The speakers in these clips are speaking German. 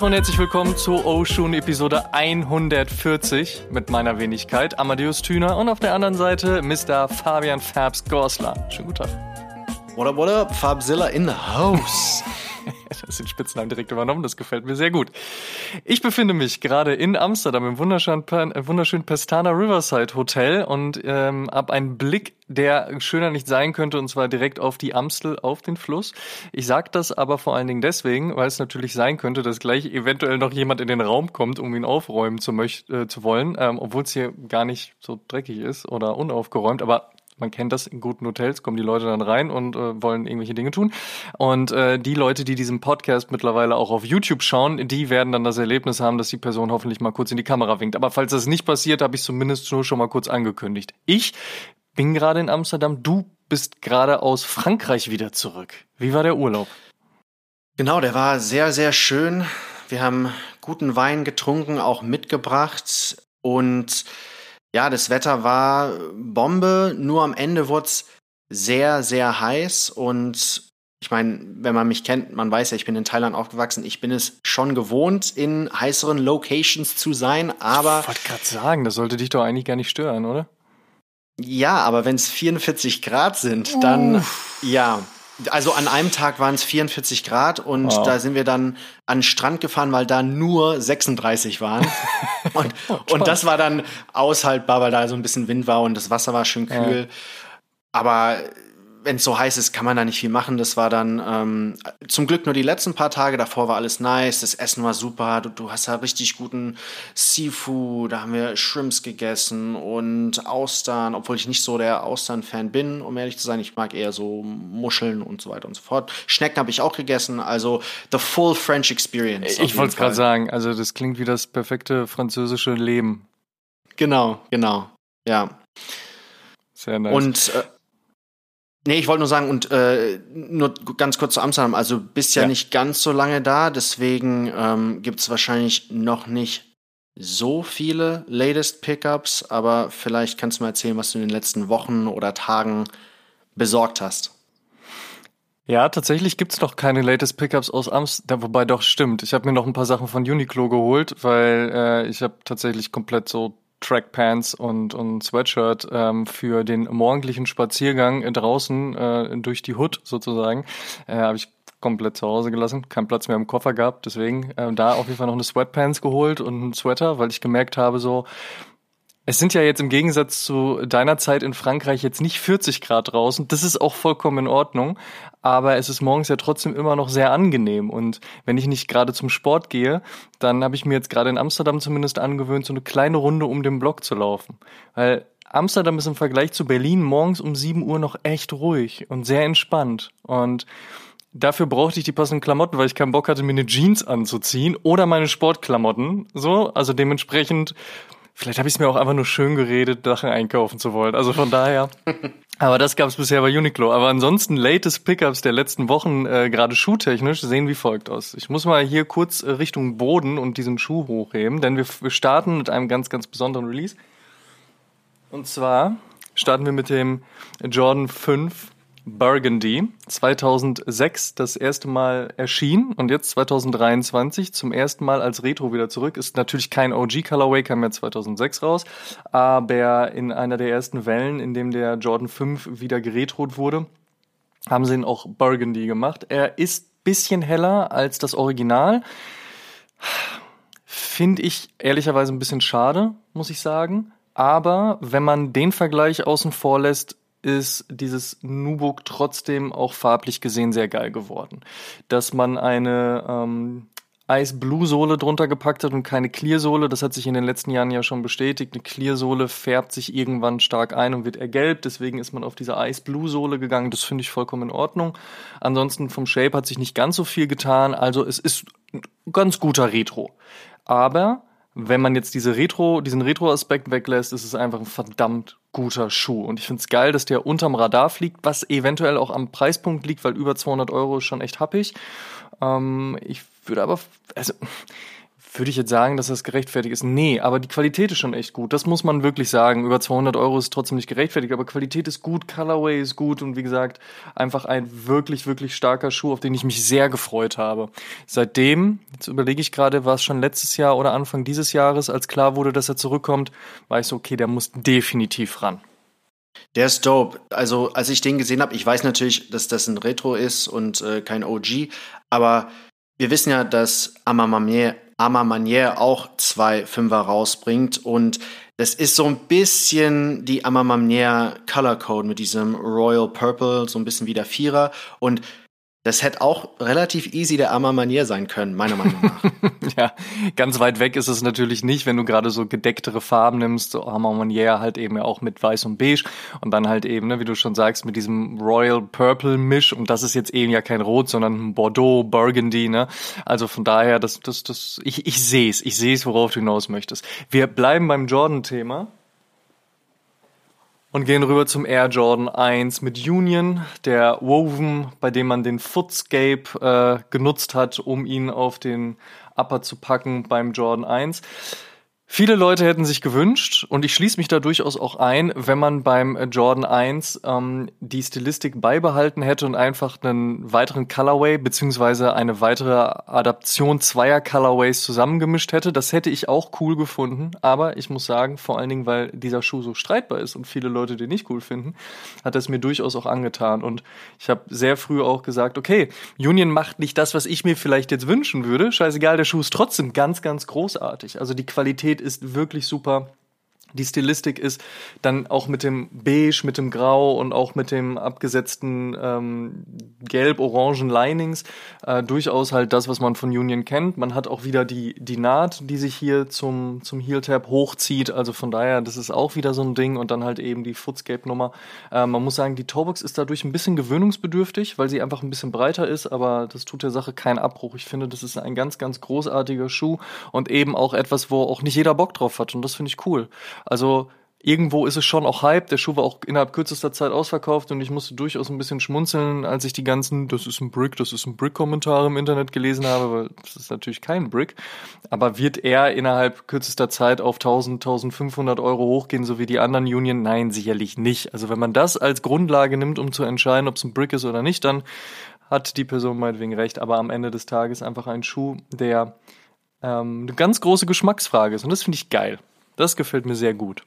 Tag und herzlich willkommen zu Oshun Episode 140 mit meiner Wenigkeit Amadeus Thüner und auf der anderen Seite Mr. Fabian Fabs Gorsler. Schönen guten Tag. What up, what up? Fabzilla in the house. Das den Spitznamen direkt übernommen, das gefällt mir sehr gut. Ich befinde mich gerade in Amsterdam im wunderschönen, äh, wunderschönen Pestana Riverside Hotel und ähm, habe einen Blick, der schöner nicht sein könnte, und zwar direkt auf die Amstel, auf den Fluss. Ich sage das aber vor allen Dingen deswegen, weil es natürlich sein könnte, dass gleich eventuell noch jemand in den Raum kommt, um ihn aufräumen zu, äh, zu wollen, ähm, obwohl es hier gar nicht so dreckig ist oder unaufgeräumt. Aber man kennt das in guten Hotels, kommen die Leute dann rein und äh, wollen irgendwelche Dinge tun. Und äh, die Leute, die diesen Podcast mittlerweile auch auf YouTube schauen, die werden dann das Erlebnis haben, dass die Person hoffentlich mal kurz in die Kamera winkt. Aber falls das nicht passiert, habe ich zumindest nur schon mal kurz angekündigt. Ich bin gerade in Amsterdam, du bist gerade aus Frankreich wieder zurück. Wie war der Urlaub? Genau, der war sehr, sehr schön. Wir haben guten Wein getrunken, auch mitgebracht und ja, das Wetter war Bombe, nur am Ende wurde es sehr, sehr heiß und ich meine, wenn man mich kennt, man weiß ja, ich bin in Thailand aufgewachsen. Ich bin es schon gewohnt, in heißeren Locations zu sein, aber. Ich wollte gerade sagen, das sollte dich doch eigentlich gar nicht stören, oder? Ja, aber wenn es 44 Grad sind, dann Uff. ja, also an einem Tag waren es 44 Grad und wow. da sind wir dann an den Strand gefahren, weil da nur 36 waren. und, und das war dann aushaltbar, weil da so ein bisschen Wind war und das Wasser war schön kühl. Ja. Aber wenn es so heiß ist, kann man da nicht viel machen. Das war dann ähm, zum Glück nur die letzten paar Tage. Davor war alles nice. Das Essen war super. Du, du hast da richtig guten Seafood. Da haben wir Shrimps gegessen und Austern, obwohl ich nicht so der Austern-Fan bin, um ehrlich zu sein. Ich mag eher so Muscheln und so weiter und so fort. Schnecken habe ich auch gegessen. Also the full French experience. Ich wollte es gerade sagen. Also das klingt wie das perfekte französische Leben. Genau, genau. Ja. Sehr nice. Und äh, Nee, ich wollte nur sagen, und äh, nur ganz kurz zu Amsterdam, also bist ja, ja. nicht ganz so lange da, deswegen ähm, gibt es wahrscheinlich noch nicht so viele Latest Pickups, aber vielleicht kannst du mal erzählen, was du in den letzten Wochen oder Tagen besorgt hast. Ja, tatsächlich gibt's noch keine Latest Pickups aus Amsterdam, wobei doch stimmt. Ich habe mir noch ein paar Sachen von Uniqlo geholt, weil äh, ich habe tatsächlich komplett so Trackpants und, und Sweatshirt ähm, für den morgendlichen Spaziergang draußen äh, durch die Hood sozusagen. Äh, Habe ich komplett zu Hause gelassen, keinen Platz mehr im Koffer gehabt, deswegen äh, da auf jeden Fall noch eine Sweatpants geholt und einen Sweater, weil ich gemerkt habe, so es sind ja jetzt im Gegensatz zu deiner Zeit in Frankreich jetzt nicht 40 Grad draußen. Das ist auch vollkommen in Ordnung. Aber es ist morgens ja trotzdem immer noch sehr angenehm. Und wenn ich nicht gerade zum Sport gehe, dann habe ich mir jetzt gerade in Amsterdam zumindest angewöhnt, so eine kleine Runde um den Block zu laufen. Weil Amsterdam ist im Vergleich zu Berlin morgens um 7 Uhr noch echt ruhig und sehr entspannt. Und Dafür brauchte ich die passenden Klamotten, weil ich keinen Bock hatte, mir eine Jeans anzuziehen oder meine Sportklamotten. So, also dementsprechend Vielleicht habe ich es mir auch einfach nur schön geredet, Sachen einkaufen zu wollen. Also von daher. Aber das gab es bisher bei Uniqlo. Aber ansonsten latest Pickups der letzten Wochen, äh, gerade schuhtechnisch, sehen wie folgt aus. Ich muss mal hier kurz äh, Richtung Boden und diesen Schuh hochheben, denn wir, wir starten mit einem ganz, ganz besonderen Release. Und zwar starten wir mit dem Jordan 5 Burgundy 2006 das erste Mal erschien und jetzt 2023 zum ersten Mal als Retro wieder zurück. Ist natürlich kein OG Colorway, kam ja 2006 raus, aber in einer der ersten Wellen, in dem der Jordan 5 wieder geretrot wurde, haben sie ihn auch Burgundy gemacht. Er ist bisschen heller als das Original. Finde ich ehrlicherweise ein bisschen schade, muss ich sagen. Aber wenn man den Vergleich außen vor lässt, ist dieses Nubuck trotzdem auch farblich gesehen sehr geil geworden. Dass man eine ähm, Ice Blue Sohle drunter gepackt hat und keine Clear Sohle, das hat sich in den letzten Jahren ja schon bestätigt. Eine Clear Sohle färbt sich irgendwann stark ein und wird ergelbt, deswegen ist man auf diese Ice Blue Sohle gegangen. Das finde ich vollkommen in Ordnung. Ansonsten vom Shape hat sich nicht ganz so viel getan, also es ist ein ganz guter Retro. Aber wenn man jetzt diese Retro, diesen Retro-Aspekt weglässt, ist es einfach ein verdammt guter Schuh. Und ich finde es geil, dass der unterm Radar fliegt, was eventuell auch am Preispunkt liegt, weil über 200 Euro ist schon echt happig. Ähm, ich würde aber, also, würde ich jetzt sagen, dass das gerechtfertigt ist? Nee, aber die Qualität ist schon echt gut. Das muss man wirklich sagen. Über 200 Euro ist trotzdem nicht gerechtfertigt, aber Qualität ist gut, Colorway ist gut und wie gesagt, einfach ein wirklich, wirklich starker Schuh, auf den ich mich sehr gefreut habe. Seitdem, jetzt überlege ich gerade, war es schon letztes Jahr oder Anfang dieses Jahres, als klar wurde, dass er zurückkommt, war ich so, okay, der muss definitiv ran. Der ist dope. Also, als ich den gesehen habe, ich weiß natürlich, dass das ein Retro ist und äh, kein OG, aber wir wissen ja, dass Amamamier Arma Manier auch zwei Fünfer rausbringt. Und das ist so ein bisschen die Amamamier Color Code mit diesem Royal Purple, so ein bisschen wie der Vierer. Und das hätte auch relativ easy der armer Manier sein können, meiner Meinung nach. ja, ganz weit weg ist es natürlich nicht, wenn du gerade so gedecktere Farben nimmst, so armer Manier halt eben ja auch mit weiß und beige und dann halt eben, ne, wie du schon sagst, mit diesem Royal Purple Misch und das ist jetzt eben ja kein Rot, sondern ein Bordeaux, Burgundy, ne? Also von daher, das, das, das, ich, ich sehe es, ich sehe es, worauf du hinaus möchtest. Wir bleiben beim Jordan-Thema und gehen rüber zum Air Jordan 1 mit Union, der Woven, bei dem man den Footscape äh, genutzt hat, um ihn auf den Upper zu packen beim Jordan 1. Viele Leute hätten sich gewünscht, und ich schließe mich da durchaus auch ein, wenn man beim Jordan 1 ähm, die Stilistik beibehalten hätte und einfach einen weiteren Colorway beziehungsweise eine weitere Adaption zweier Colorways zusammengemischt hätte. Das hätte ich auch cool gefunden, aber ich muss sagen, vor allen Dingen, weil dieser Schuh so streitbar ist und viele Leute den nicht cool finden, hat es mir durchaus auch angetan. Und ich habe sehr früh auch gesagt, okay, Union macht nicht das, was ich mir vielleicht jetzt wünschen würde. Scheißegal, der Schuh ist trotzdem ganz, ganz großartig. Also die Qualität ist wirklich super. Die Stilistik ist dann auch mit dem Beige, mit dem Grau und auch mit dem abgesetzten ähm, gelb-orangen Linings äh, durchaus halt das, was man von Union kennt. Man hat auch wieder die, die Naht, die sich hier zum, zum Heel-Tab hochzieht. Also von daher, das ist auch wieder so ein Ding. Und dann halt eben die Footscape-Nummer. Äh, man muss sagen, die Toebox ist dadurch ein bisschen gewöhnungsbedürftig, weil sie einfach ein bisschen breiter ist. Aber das tut der Sache keinen Abbruch. Ich finde, das ist ein ganz, ganz großartiger Schuh und eben auch etwas, wo auch nicht jeder Bock drauf hat. Und das finde ich cool. Also irgendwo ist es schon auch Hype. Der Schuh war auch innerhalb kürzester Zeit ausverkauft und ich musste durchaus ein bisschen schmunzeln, als ich die ganzen, das ist ein Brick, das ist ein Brick-Kommentare im Internet gelesen habe, weil das ist natürlich kein Brick. Aber wird er innerhalb kürzester Zeit auf 1000, 1500 Euro hochgehen, so wie die anderen Union? Nein, sicherlich nicht. Also wenn man das als Grundlage nimmt, um zu entscheiden, ob es ein Brick ist oder nicht, dann hat die Person meinetwegen recht. Aber am Ende des Tages einfach ein Schuh, der ähm, eine ganz große Geschmacksfrage ist. Und das finde ich geil. Das gefällt mir sehr gut.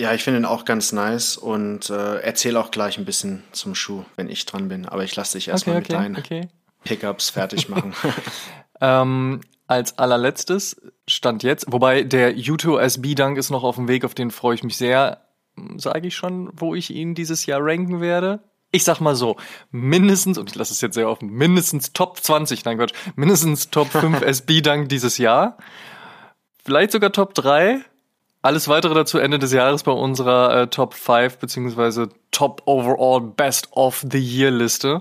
Ja, ich finde ihn auch ganz nice und äh, erzähle auch gleich ein bisschen zum Schuh, wenn ich dran bin. Aber ich lasse dich erstmal okay, okay, mit deinen okay. Pickups fertig machen. ähm, als allerletztes stand jetzt, wobei der U2 SB Dunk ist noch auf dem Weg, auf den freue ich mich sehr. Sage ich schon, wo ich ihn dieses Jahr ranken werde? Ich sag mal so, mindestens, und ich lasse es jetzt sehr offen, mindestens Top 20, nein Quatsch, mindestens Top 5 SB Dunk dieses Jahr vielleicht sogar Top 3. Alles weitere dazu Ende des Jahres bei unserer äh, Top 5 beziehungsweise Top Overall Best of the Year Liste.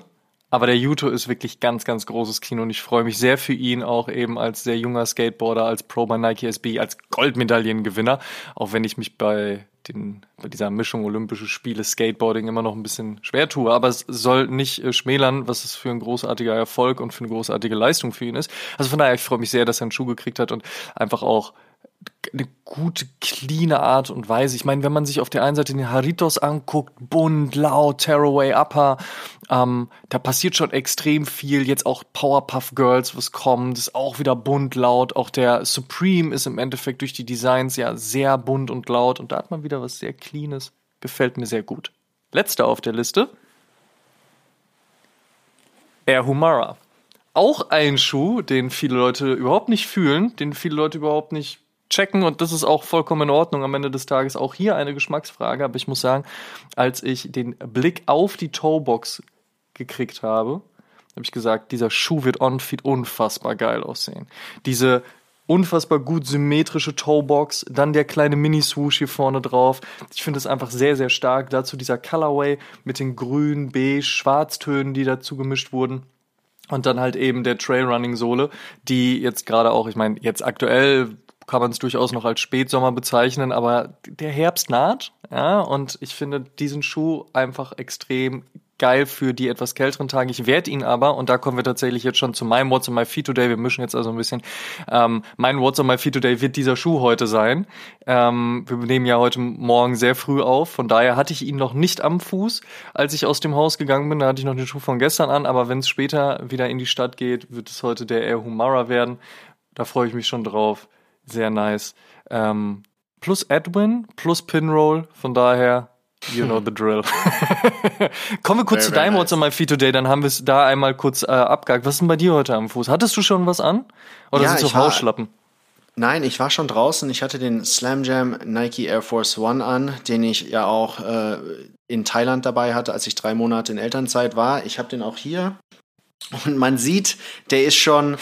Aber der Yuto ist wirklich ganz, ganz großes Kino und ich freue mich sehr für ihn auch eben als sehr junger Skateboarder, als Pro bei Nike SB, als Goldmedaillengewinner. Auch wenn ich mich bei den, bei dieser Mischung Olympische Spiele, Skateboarding immer noch ein bisschen schwer tue. Aber es soll nicht äh, schmälern, was es für ein großartiger Erfolg und für eine großartige Leistung für ihn ist. Also von daher, ich freue mich sehr, dass er einen Schuh gekriegt hat und einfach auch eine gute, cleane Art und Weise. Ich meine, wenn man sich auf der einen Seite den Haritos anguckt, bunt, laut, Tearaway Upper, ähm, da passiert schon extrem viel. Jetzt auch Powerpuff Girls, was kommt, ist auch wieder bunt, laut. Auch der Supreme ist im Endeffekt durch die Designs ja sehr bunt und laut. Und da hat man wieder was sehr Cleanes. Gefällt mir sehr gut. Letzter auf der Liste. Air Humara. Auch ein Schuh, den viele Leute überhaupt nicht fühlen, den viele Leute überhaupt nicht checken und das ist auch vollkommen in Ordnung am Ende des Tages. Auch hier eine Geschmacksfrage, aber ich muss sagen, als ich den Blick auf die Toebox gekriegt habe, habe ich gesagt, dieser Schuh wird on-feed unfassbar geil aussehen. Diese unfassbar gut symmetrische Toebox, dann der kleine Mini-Swoosh hier vorne drauf. Ich finde es einfach sehr, sehr stark. Dazu dieser Colorway mit den grün, beige, schwarztönen, die dazu gemischt wurden. Und dann halt eben der Trailrunning-Sohle, die jetzt gerade auch, ich meine, jetzt aktuell kann man es durchaus noch als Spätsommer bezeichnen, aber der Herbst naht, ja, und ich finde diesen Schuh einfach extrem geil für die etwas kälteren Tage. Ich werde ihn aber, und da kommen wir tatsächlich jetzt schon zu meinem What's on my feet today, wir mischen jetzt also ein bisschen, ähm, mein What's on my feet today wird dieser Schuh heute sein. Ähm, wir nehmen ja heute Morgen sehr früh auf, von daher hatte ich ihn noch nicht am Fuß, als ich aus dem Haus gegangen bin, da hatte ich noch den Schuh von gestern an, aber wenn es später wieder in die Stadt geht, wird es heute der Air Humara werden. Da freue ich mich schon drauf. Sehr nice. Ähm, plus Edwin, plus Pinroll, von daher You know the drill. Kommen wir kurz very, zu deinem nice. What's on my feet today, dann haben wir es da einmal kurz äh, abgehakt. Was ist denn bei dir heute am Fuß? Hattest du schon was an? Oder ja, sind es so Hausschlappen? Nein, ich war schon draußen. Ich hatte den Slam Jam Nike Air Force One an, den ich ja auch äh, in Thailand dabei hatte, als ich drei Monate in Elternzeit war. Ich habe den auch hier. Und man sieht, der ist schon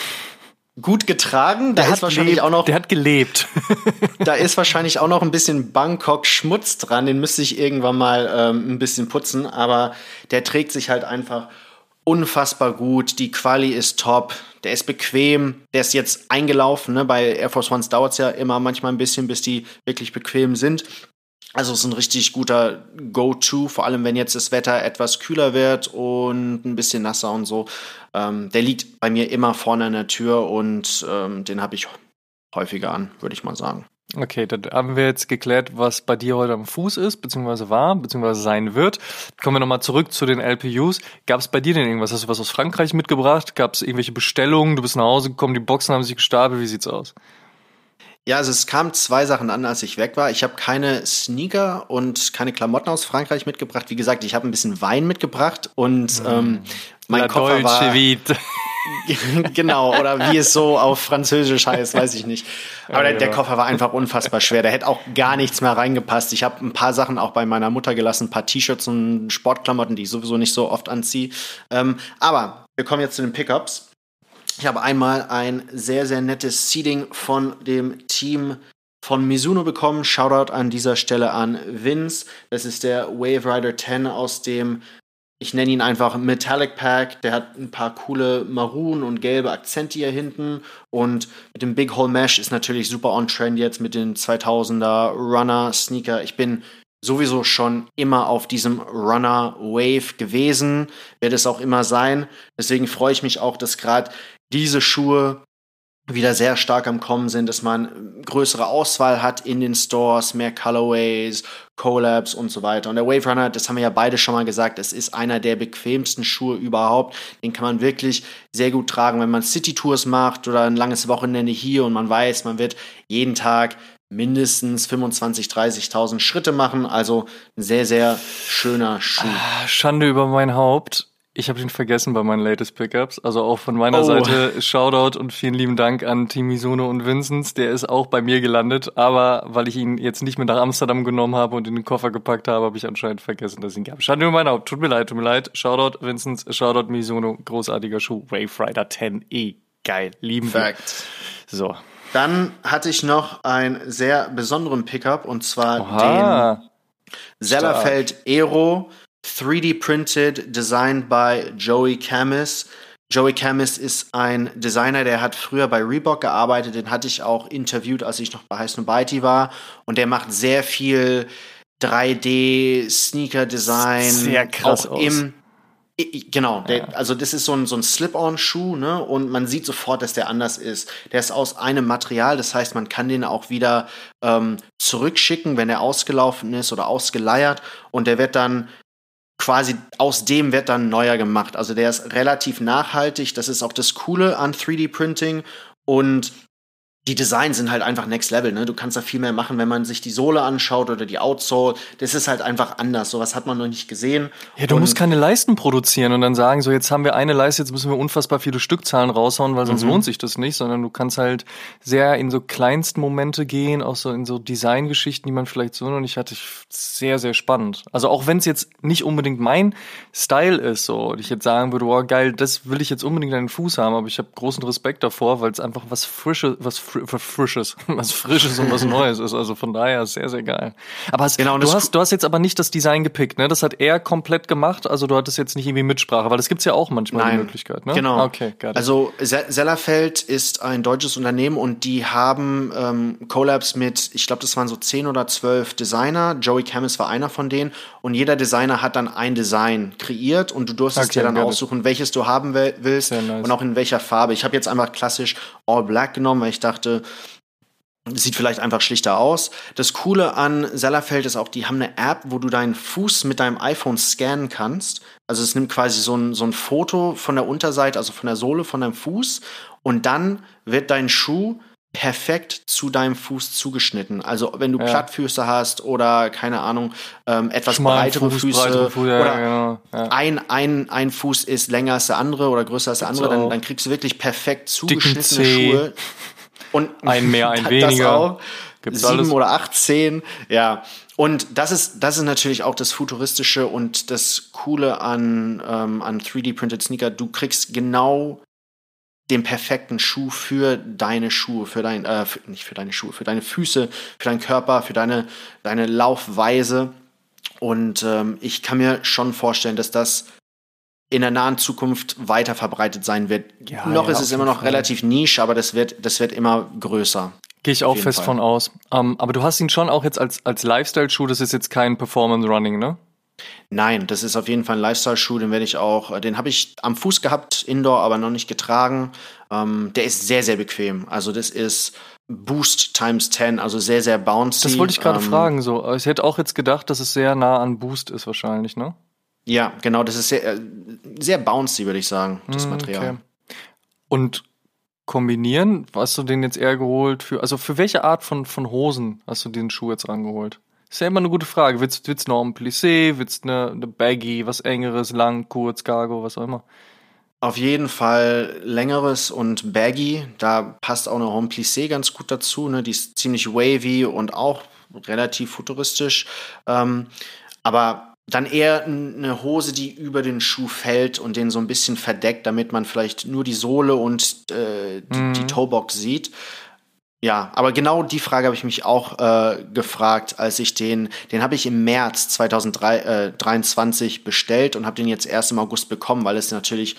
gut getragen. Da der ist wahrscheinlich auch noch. Der hat gelebt. da ist wahrscheinlich auch noch ein bisschen Bangkok-Schmutz dran. Den müsste ich irgendwann mal ähm, ein bisschen putzen. Aber der trägt sich halt einfach unfassbar gut. Die Quali ist top. Der ist bequem. Der ist jetzt eingelaufen. Ne? Bei Air Force Ones dauert es ja immer manchmal ein bisschen, bis die wirklich bequem sind. Also es ist ein richtig guter Go-To, vor allem wenn jetzt das Wetter etwas kühler wird und ein bisschen nasser und so. Ähm, der liegt bei mir immer vorne an der Tür und ähm, den habe ich häufiger an, würde ich mal sagen. Okay, dann haben wir jetzt geklärt, was bei dir heute am Fuß ist, beziehungsweise war, beziehungsweise sein wird. Kommen wir nochmal zurück zu den LPUs. Gab es bei dir denn irgendwas? Hast du was aus Frankreich mitgebracht? Gab es irgendwelche Bestellungen? Du bist nach Hause gekommen, die Boxen haben sich gestapelt. Wie sieht's aus? Ja, also es kamen zwei Sachen an, als ich weg war. Ich habe keine Sneaker und keine Klamotten aus Frankreich mitgebracht. Wie gesagt, ich habe ein bisschen Wein mitgebracht und mm. ähm, mein La Koffer Deutsche war Vite. genau, oder wie es so auf Französisch heißt, weiß ich nicht. Aber ja, der, der, Koffer war einfach unfassbar schwer. Da hätte auch gar nichts mehr reingepasst. Ich habe ein paar Sachen auch bei meiner Mutter gelassen, ein paar T-Shirts und Sportklamotten, die ich sowieso nicht so oft anziehe. Ähm, aber wir kommen jetzt zu den Pickups. Ich habe einmal ein sehr, sehr nettes Seeding von dem Team von Mizuno bekommen. Shoutout an dieser Stelle an Vince. Das ist der Wave Rider 10 aus dem, ich nenne ihn einfach Metallic Pack. Der hat ein paar coole maroon und gelbe Akzente hier hinten. Und mit dem Big Hole Mesh ist natürlich super on trend jetzt mit den 2000er Runner Sneaker. Ich bin sowieso schon immer auf diesem Runner Wave gewesen, werde es auch immer sein. Deswegen freue ich mich auch, dass gerade diese Schuhe wieder sehr stark am Kommen sind, dass man größere Auswahl hat in den Stores, mehr Colorways, Collabs und so weiter. Und der Wave Runner, das haben wir ja beide schon mal gesagt, es ist einer der bequemsten Schuhe überhaupt. Den kann man wirklich sehr gut tragen, wenn man City Tours macht oder ein langes Wochenende hier und man weiß, man wird jeden Tag mindestens 25, 30.000 Schritte machen. Also ein sehr, sehr schöner Schuh. Ah, Schande über mein Haupt. Ich habe den vergessen bei meinen latest Pickups. Also auch von meiner oh. Seite Shoutout und vielen lieben Dank an Team Mizuno und Vincent. Der ist auch bei mir gelandet, aber weil ich ihn jetzt nicht mit nach Amsterdam genommen habe und in den Koffer gepackt habe, habe ich anscheinend vergessen, dass ich ihn gab. Schande über mein Haupt. Tut mir leid, tut mir leid. Shoutout Vincent, Shoutout Mizuno. Großartiger Schuh. Wave Rider 10e. Geil. Lieben Fact. So. Dann hatte ich noch einen sehr besonderen Pickup und zwar Oha. den Sellerfeld Aero 3D printed, designed by Joey Camis. Joey Camis ist ein Designer, der hat früher bei Reebok gearbeitet, den hatte ich auch interviewt, als ich noch bei Heiß Nobody war. Und der macht sehr viel 3D Sneaker Design. Sehr krass auch aus. im Genau, der, also das ist so ein, so ein Slip-on-Schuh, ne? Und man sieht sofort, dass der anders ist. Der ist aus einem Material, das heißt, man kann den auch wieder ähm, zurückschicken, wenn er ausgelaufen ist oder ausgeleiert. Und der wird dann quasi aus dem wird dann neuer gemacht. Also der ist relativ nachhaltig. Das ist auch das Coole an 3D-Printing. Und die Designs sind halt einfach next level, ne? Du kannst da viel mehr machen, wenn man sich die Sohle anschaut oder die Outsole. Das ist halt einfach anders. Sowas hat man noch nicht gesehen. Ja, du und musst keine Leisten produzieren und dann sagen, so jetzt haben wir eine Leiste, jetzt müssen wir unfassbar viele Stückzahlen raushauen, weil sonst mhm. lohnt sich das nicht, sondern du kannst halt sehr in so kleinsten Momente gehen, auch so in so Designgeschichten, die man vielleicht so noch nicht hatte. Sehr, sehr spannend. Also auch wenn es jetzt nicht unbedingt mein Style ist, so, und ich jetzt sagen würde, wow, geil, das will ich jetzt unbedingt an den Fuß haben, aber ich habe großen Respekt davor, weil es einfach was Frisches, was was Frisches, was Frisches und was Neues ist. Also von daher sehr, sehr geil. Aber hast, genau, du, hast, du hast jetzt aber nicht das Design gepickt, ne? Das hat er komplett gemacht. Also du hattest jetzt nicht irgendwie Mitsprache, weil das gibt's ja auch manchmal Nein, die Möglichkeit, ne? Genau. Okay, it. Also Sellerfeld ist ein deutsches Unternehmen und die haben ähm, Collabs mit, ich glaube, das waren so zehn oder zwölf Designer. Joey Camus war einer von denen und jeder Designer hat dann ein Design kreiert und du durftest okay, dir dann aussuchen, welches du haben willst nice. und auch in welcher Farbe. Ich habe jetzt einfach klassisch All Black genommen, weil ich dachte, Sieht vielleicht einfach schlichter aus. Das Coole an Sellerfeld ist auch, die haben eine App, wo du deinen Fuß mit deinem iPhone scannen kannst. Also es nimmt quasi so ein, so ein Foto von der Unterseite, also von der Sohle von deinem Fuß. Und dann wird dein Schuh perfekt zu deinem Fuß zugeschnitten. Also wenn du ja. Plattfüße hast oder keine Ahnung, ähm, etwas Schmalen breitere Fuß, Füße breitere Fuß, ja, oder ja, genau. ein, ein, ein Fuß ist länger als der andere oder größer als der andere, dann, dann kriegst du wirklich perfekt zugeschnittene Schuhe. Und ein mehr, ein weniger. Auch. Gibt's sieben alles? oder acht, zehn, ja. Und das ist, das ist natürlich auch das Futuristische und das Coole an, ähm, an 3D-Printed Sneaker. Du kriegst genau den perfekten Schuh für deine Schuhe, für dein, äh, für, nicht für deine Schuhe, für deine Füße, für deinen Körper, für deine, deine Laufweise. Und ähm, ich kann mir schon vorstellen, dass das in der nahen Zukunft weiter verbreitet sein wird. Ja, noch ja, ist es immer noch Fall. relativ nisch, aber das wird, das wird immer größer. Gehe ich auch fest Fall. von aus. Um, ähm, aber du hast ihn schon auch jetzt als, als Lifestyle-Schuh, das ist jetzt kein Performance-Running, ne? Nein, das ist auf jeden Fall ein Lifestyle-Schuh, den werde ich auch, den habe ich am Fuß gehabt, indoor, aber noch nicht getragen. Ähm, der ist sehr, sehr bequem. Also das ist Boost times 10, also sehr, sehr bouncy. Das wollte ich gerade ähm, fragen, so. Ich hätte auch jetzt gedacht, dass es sehr nah an Boost ist wahrscheinlich, ne? Ja, genau, das ist sehr, äh, sehr bouncy, würde ich sagen, das hm, Material. Okay. Und kombinieren, hast du den jetzt eher geholt für, also für welche Art von, von Hosen hast du den Schuh jetzt rangeholt? Ist ja immer eine gute Frage. Willst, willst du noch ein Plissé, willst du eine, eine Baggy, was engeres, lang, kurz, Cargo, was auch immer? Auf jeden Fall längeres und baggy. Da passt auch eine Home Plissé ganz gut dazu. Ne? Die ist ziemlich wavy und auch relativ futuristisch. Ähm, aber dann eher eine Hose, die über den Schuh fällt und den so ein bisschen verdeckt, damit man vielleicht nur die Sohle und äh, die, mhm. die Toebox sieht. Ja, aber genau die Frage habe ich mich auch äh, gefragt, als ich den, den habe ich im März 2023 äh, bestellt und habe den jetzt erst im August bekommen, weil es natürlich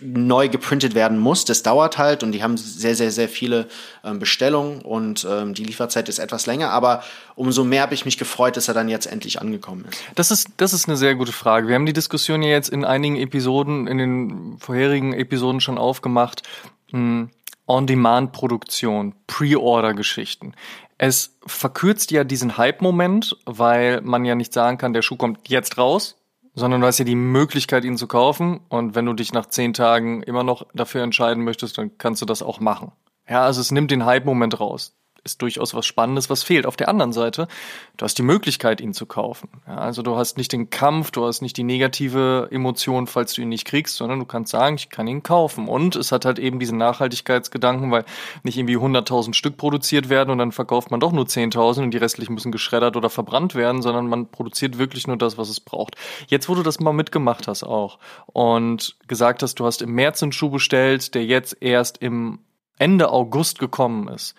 neu geprintet werden muss. Das dauert halt und die haben sehr, sehr, sehr viele ähm, Bestellungen und ähm, die Lieferzeit ist etwas länger, aber umso mehr habe ich mich gefreut, dass er dann jetzt endlich angekommen ist. Das ist, das ist eine sehr gute Frage. Wir haben die Diskussion ja jetzt in einigen Episoden, in den vorherigen Episoden schon aufgemacht. Hm, On-Demand-Produktion, Pre-Order-Geschichten. Es verkürzt ja diesen Hype-Moment, weil man ja nicht sagen kann, der Schuh kommt jetzt raus, sondern du hast ja die Möglichkeit, ihn zu kaufen. Und wenn du dich nach zehn Tagen immer noch dafür entscheiden möchtest, dann kannst du das auch machen. Ja, also es nimmt den Hype-Moment raus ist durchaus was Spannendes, was fehlt. Auf der anderen Seite, du hast die Möglichkeit, ihn zu kaufen. Ja, also du hast nicht den Kampf, du hast nicht die negative Emotion, falls du ihn nicht kriegst, sondern du kannst sagen, ich kann ihn kaufen. Und es hat halt eben diesen Nachhaltigkeitsgedanken, weil nicht irgendwie 100.000 Stück produziert werden und dann verkauft man doch nur 10.000 und die restlichen müssen geschreddert oder verbrannt werden, sondern man produziert wirklich nur das, was es braucht. Jetzt, wo du das mal mitgemacht hast auch und gesagt hast, du hast im März einen Schuh bestellt, der jetzt erst im Ende August gekommen ist.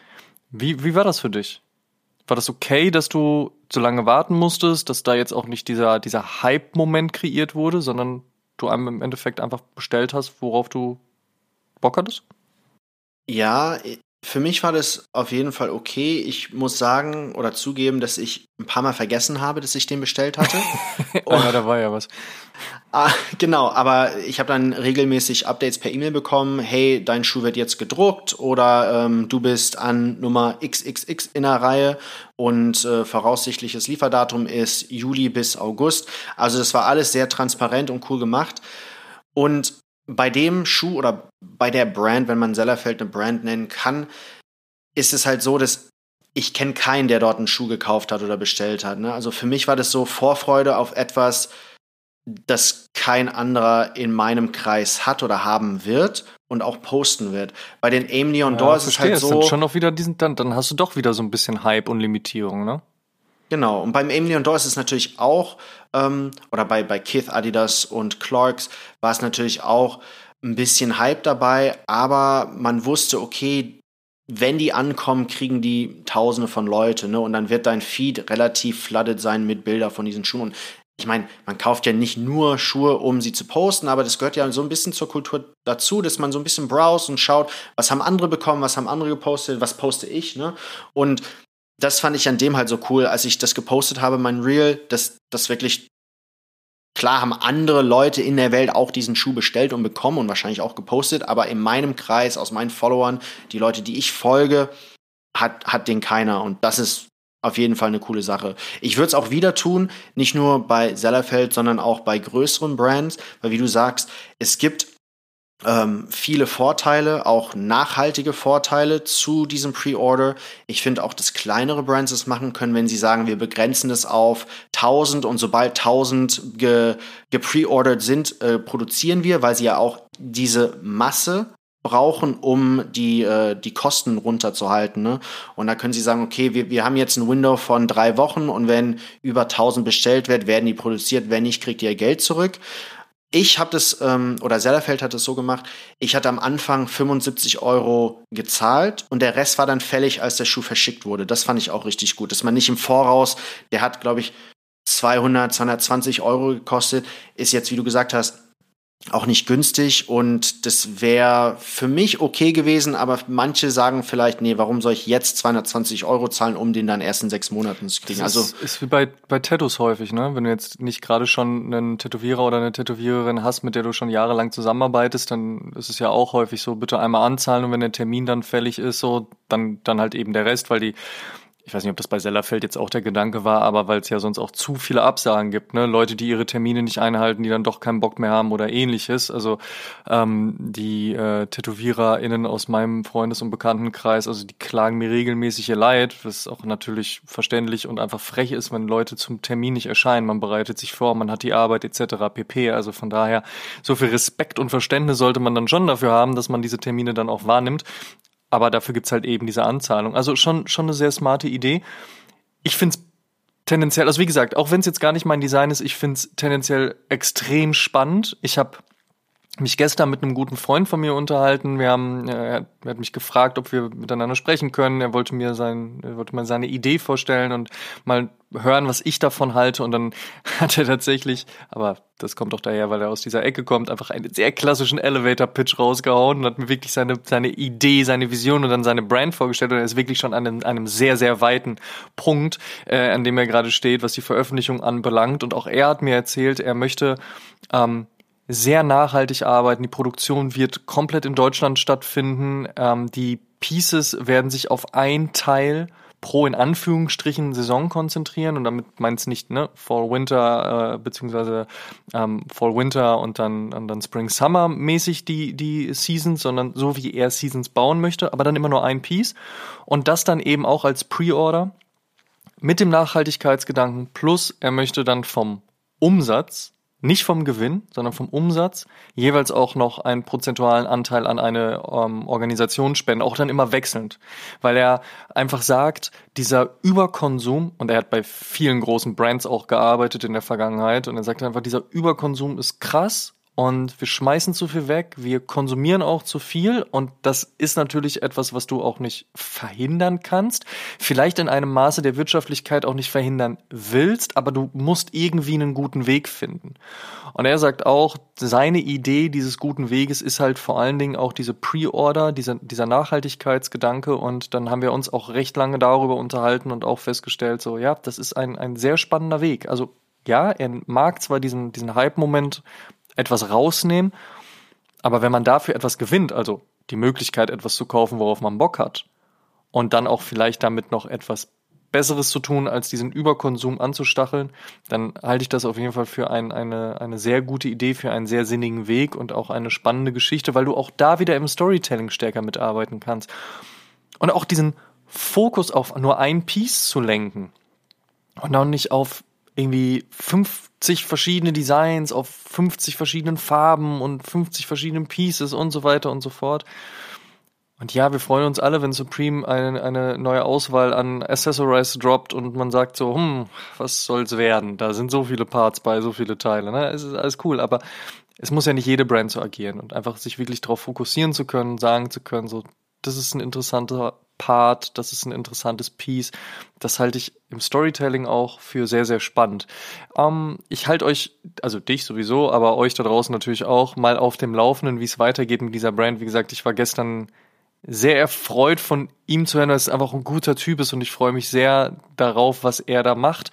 Wie, wie war das für dich? War das okay, dass du so lange warten musstest, dass da jetzt auch nicht dieser, dieser Hype-Moment kreiert wurde, sondern du einem im Endeffekt einfach bestellt hast, worauf du Bock hattest? Ja, für mich war das auf jeden Fall okay. Ich muss sagen oder zugeben, dass ich ein paar Mal vergessen habe, dass ich den bestellt hatte. ja, da war ja was. Ah, genau, aber ich habe dann regelmäßig Updates per E-Mail bekommen. Hey, dein Schuh wird jetzt gedruckt oder ähm, du bist an Nummer XXX in der Reihe und äh, voraussichtliches Lieferdatum ist Juli bis August. Also das war alles sehr transparent und cool gemacht. Und bei dem Schuh oder bei der Brand, wenn man Sellerfeld eine Brand nennen kann, ist es halt so, dass ich kenne keinen, der dort einen Schuh gekauft hat oder bestellt hat. Ne? Also für mich war das so Vorfreude auf etwas, das kein anderer in meinem Kreis hat oder haben wird und auch posten wird. Bei den Aim Neon ja, Doors ist es halt so. Dann schon noch wieder diesen, dann, dann hast du doch wieder so ein bisschen Hype und Limitierung, ne? Genau, und beim Aim Door ist es natürlich auch, ähm, oder bei, bei Kith, Adidas und Clarks war es natürlich auch ein bisschen Hype dabei, aber man wusste, okay, wenn die ankommen, kriegen die Tausende von Leute, ne? Und dann wird dein Feed relativ flooded sein mit Bilder von diesen Schuhen. Und ich meine, man kauft ja nicht nur Schuhe, um sie zu posten, aber das gehört ja so ein bisschen zur Kultur dazu, dass man so ein bisschen browst und schaut, was haben andere bekommen, was haben andere gepostet, was poste ich, ne? Und das fand ich an dem halt so cool, als ich das gepostet habe, mein Reel, dass das wirklich klar haben andere Leute in der Welt auch diesen Schuh bestellt und bekommen und wahrscheinlich auch gepostet, aber in meinem Kreis, aus meinen Followern, die Leute, die ich folge, hat, hat den keiner und das ist auf jeden Fall eine coole Sache. Ich würde es auch wieder tun, nicht nur bei Sellerfeld, sondern auch bei größeren Brands, weil wie du sagst, es gibt ähm, viele Vorteile, auch nachhaltige Vorteile zu diesem Pre-Order. Ich finde auch, dass kleinere Brands es machen können, wenn sie sagen, wir begrenzen es auf 1000 und sobald 1000 ge, gepreordert sind, äh, produzieren wir, weil sie ja auch diese Masse brauchen, um die, äh, die Kosten runterzuhalten. Ne? Und da können Sie sagen, okay, wir, wir haben jetzt ein Window von drei Wochen und wenn über 1000 bestellt wird, werden die produziert. Wenn nicht, kriegt ihr Geld zurück. Ich habe das, ähm, oder Sellerfeld hat es so gemacht, ich hatte am Anfang 75 Euro gezahlt und der Rest war dann fällig, als der Schuh verschickt wurde. Das fand ich auch richtig gut, dass man nicht im Voraus, der hat, glaube ich, 200, 220 Euro gekostet, ist jetzt, wie du gesagt hast, auch nicht günstig und das wäre für mich okay gewesen, aber manche sagen vielleicht, nee, warum soll ich jetzt 220 Euro zahlen, um den dann erst in sechs Monaten zu kriegen? Das also ist, wie bei, bei Tattoos häufig, ne? Wenn du jetzt nicht gerade schon einen Tätowierer oder eine Tätowiererin hast, mit der du schon jahrelang zusammenarbeitest, dann ist es ja auch häufig so, bitte einmal anzahlen und wenn der Termin dann fällig ist, so, dann, dann halt eben der Rest, weil die ich weiß nicht, ob das bei Sellerfeld jetzt auch der Gedanke war, aber weil es ja sonst auch zu viele Absagen gibt, ne? Leute, die ihre Termine nicht einhalten, die dann doch keinen Bock mehr haben oder ähnliches. Also ähm, die äh, TätowiererInnen aus meinem Freundes- und Bekanntenkreis, also die klagen mir regelmäßig ihr Leid, was auch natürlich verständlich und einfach frech ist, wenn Leute zum Termin nicht erscheinen. Man bereitet sich vor, man hat die Arbeit etc. pp. Also von daher, so viel Respekt und Verständnis sollte man dann schon dafür haben, dass man diese Termine dann auch wahrnimmt. Aber dafür gibt's halt eben diese Anzahlung. Also schon, schon eine sehr smarte Idee. Ich find's tendenziell, also wie gesagt, auch wenn es jetzt gar nicht mein Design ist, ich find's tendenziell extrem spannend. Ich habe mich gestern mit einem guten Freund von mir unterhalten. Wir haben, er hat mich gefragt, ob wir miteinander sprechen können. Er wollte mir sein, er wollte mir seine Idee vorstellen und mal hören, was ich davon halte. Und dann hat er tatsächlich, aber das kommt doch daher, weil er aus dieser Ecke kommt, einfach einen sehr klassischen Elevator-Pitch rausgehauen und hat mir wirklich seine, seine Idee, seine Vision und dann seine Brand vorgestellt. Und er ist wirklich schon an einem, einem sehr, sehr weiten Punkt, äh, an dem er gerade steht, was die Veröffentlichung anbelangt. Und auch er hat mir erzählt, er möchte ähm, sehr nachhaltig arbeiten. Die Produktion wird komplett in Deutschland stattfinden. Ähm, die Pieces werden sich auf ein Teil pro in Anführungsstrichen Saison konzentrieren und damit meint es nicht ne Fall Winter äh, beziehungsweise ähm, Fall Winter und dann und dann Spring Summer mäßig die die Seasons, sondern so wie er Seasons bauen möchte, aber dann immer nur ein Piece und das dann eben auch als Pre-Order mit dem Nachhaltigkeitsgedanken plus er möchte dann vom Umsatz nicht vom Gewinn, sondern vom Umsatz, jeweils auch noch einen prozentualen Anteil an eine ähm, Organisation spenden, auch dann immer wechselnd, weil er einfach sagt, dieser Überkonsum, und er hat bei vielen großen Brands auch gearbeitet in der Vergangenheit, und er sagt einfach, dieser Überkonsum ist krass und wir schmeißen zu viel weg, wir konsumieren auch zu viel und das ist natürlich etwas, was du auch nicht verhindern kannst, vielleicht in einem Maße der Wirtschaftlichkeit auch nicht verhindern willst, aber du musst irgendwie einen guten Weg finden. Und er sagt auch, seine Idee dieses guten Weges ist halt vor allen Dingen auch diese Pre-Order, dieser, dieser Nachhaltigkeitsgedanke und dann haben wir uns auch recht lange darüber unterhalten und auch festgestellt, so ja, das ist ein, ein sehr spannender Weg. Also ja, er mag zwar diesen, diesen Hype-Moment etwas rausnehmen. Aber wenn man dafür etwas gewinnt, also die Möglichkeit, etwas zu kaufen, worauf man Bock hat, und dann auch vielleicht damit noch etwas Besseres zu tun, als diesen Überkonsum anzustacheln, dann halte ich das auf jeden Fall für ein, eine, eine sehr gute Idee, für einen sehr sinnigen Weg und auch eine spannende Geschichte, weil du auch da wieder im Storytelling stärker mitarbeiten kannst. Und auch diesen Fokus auf nur ein Piece zu lenken und auch nicht auf irgendwie 50 verschiedene Designs auf 50 verschiedenen Farben und 50 verschiedenen Pieces und so weiter und so fort. Und ja, wir freuen uns alle, wenn Supreme eine, eine neue Auswahl an Accessorize droppt und man sagt so, hm, was soll's werden? Da sind so viele Parts bei, so viele Teile. Ne? Es ist alles cool, aber es muss ja nicht jede Brand so agieren und einfach sich wirklich darauf fokussieren zu können, sagen zu können, so das ist ein interessanter Part, das ist ein interessantes Piece. Das halte ich im Storytelling auch für sehr, sehr spannend. Ähm, ich halte euch, also dich sowieso, aber euch da draußen natürlich auch mal auf dem Laufenden, wie es weitergeht mit dieser Brand. Wie gesagt, ich war gestern sehr erfreut von ihm zu hören, dass er einfach ein guter Typ ist und ich freue mich sehr darauf, was er da macht.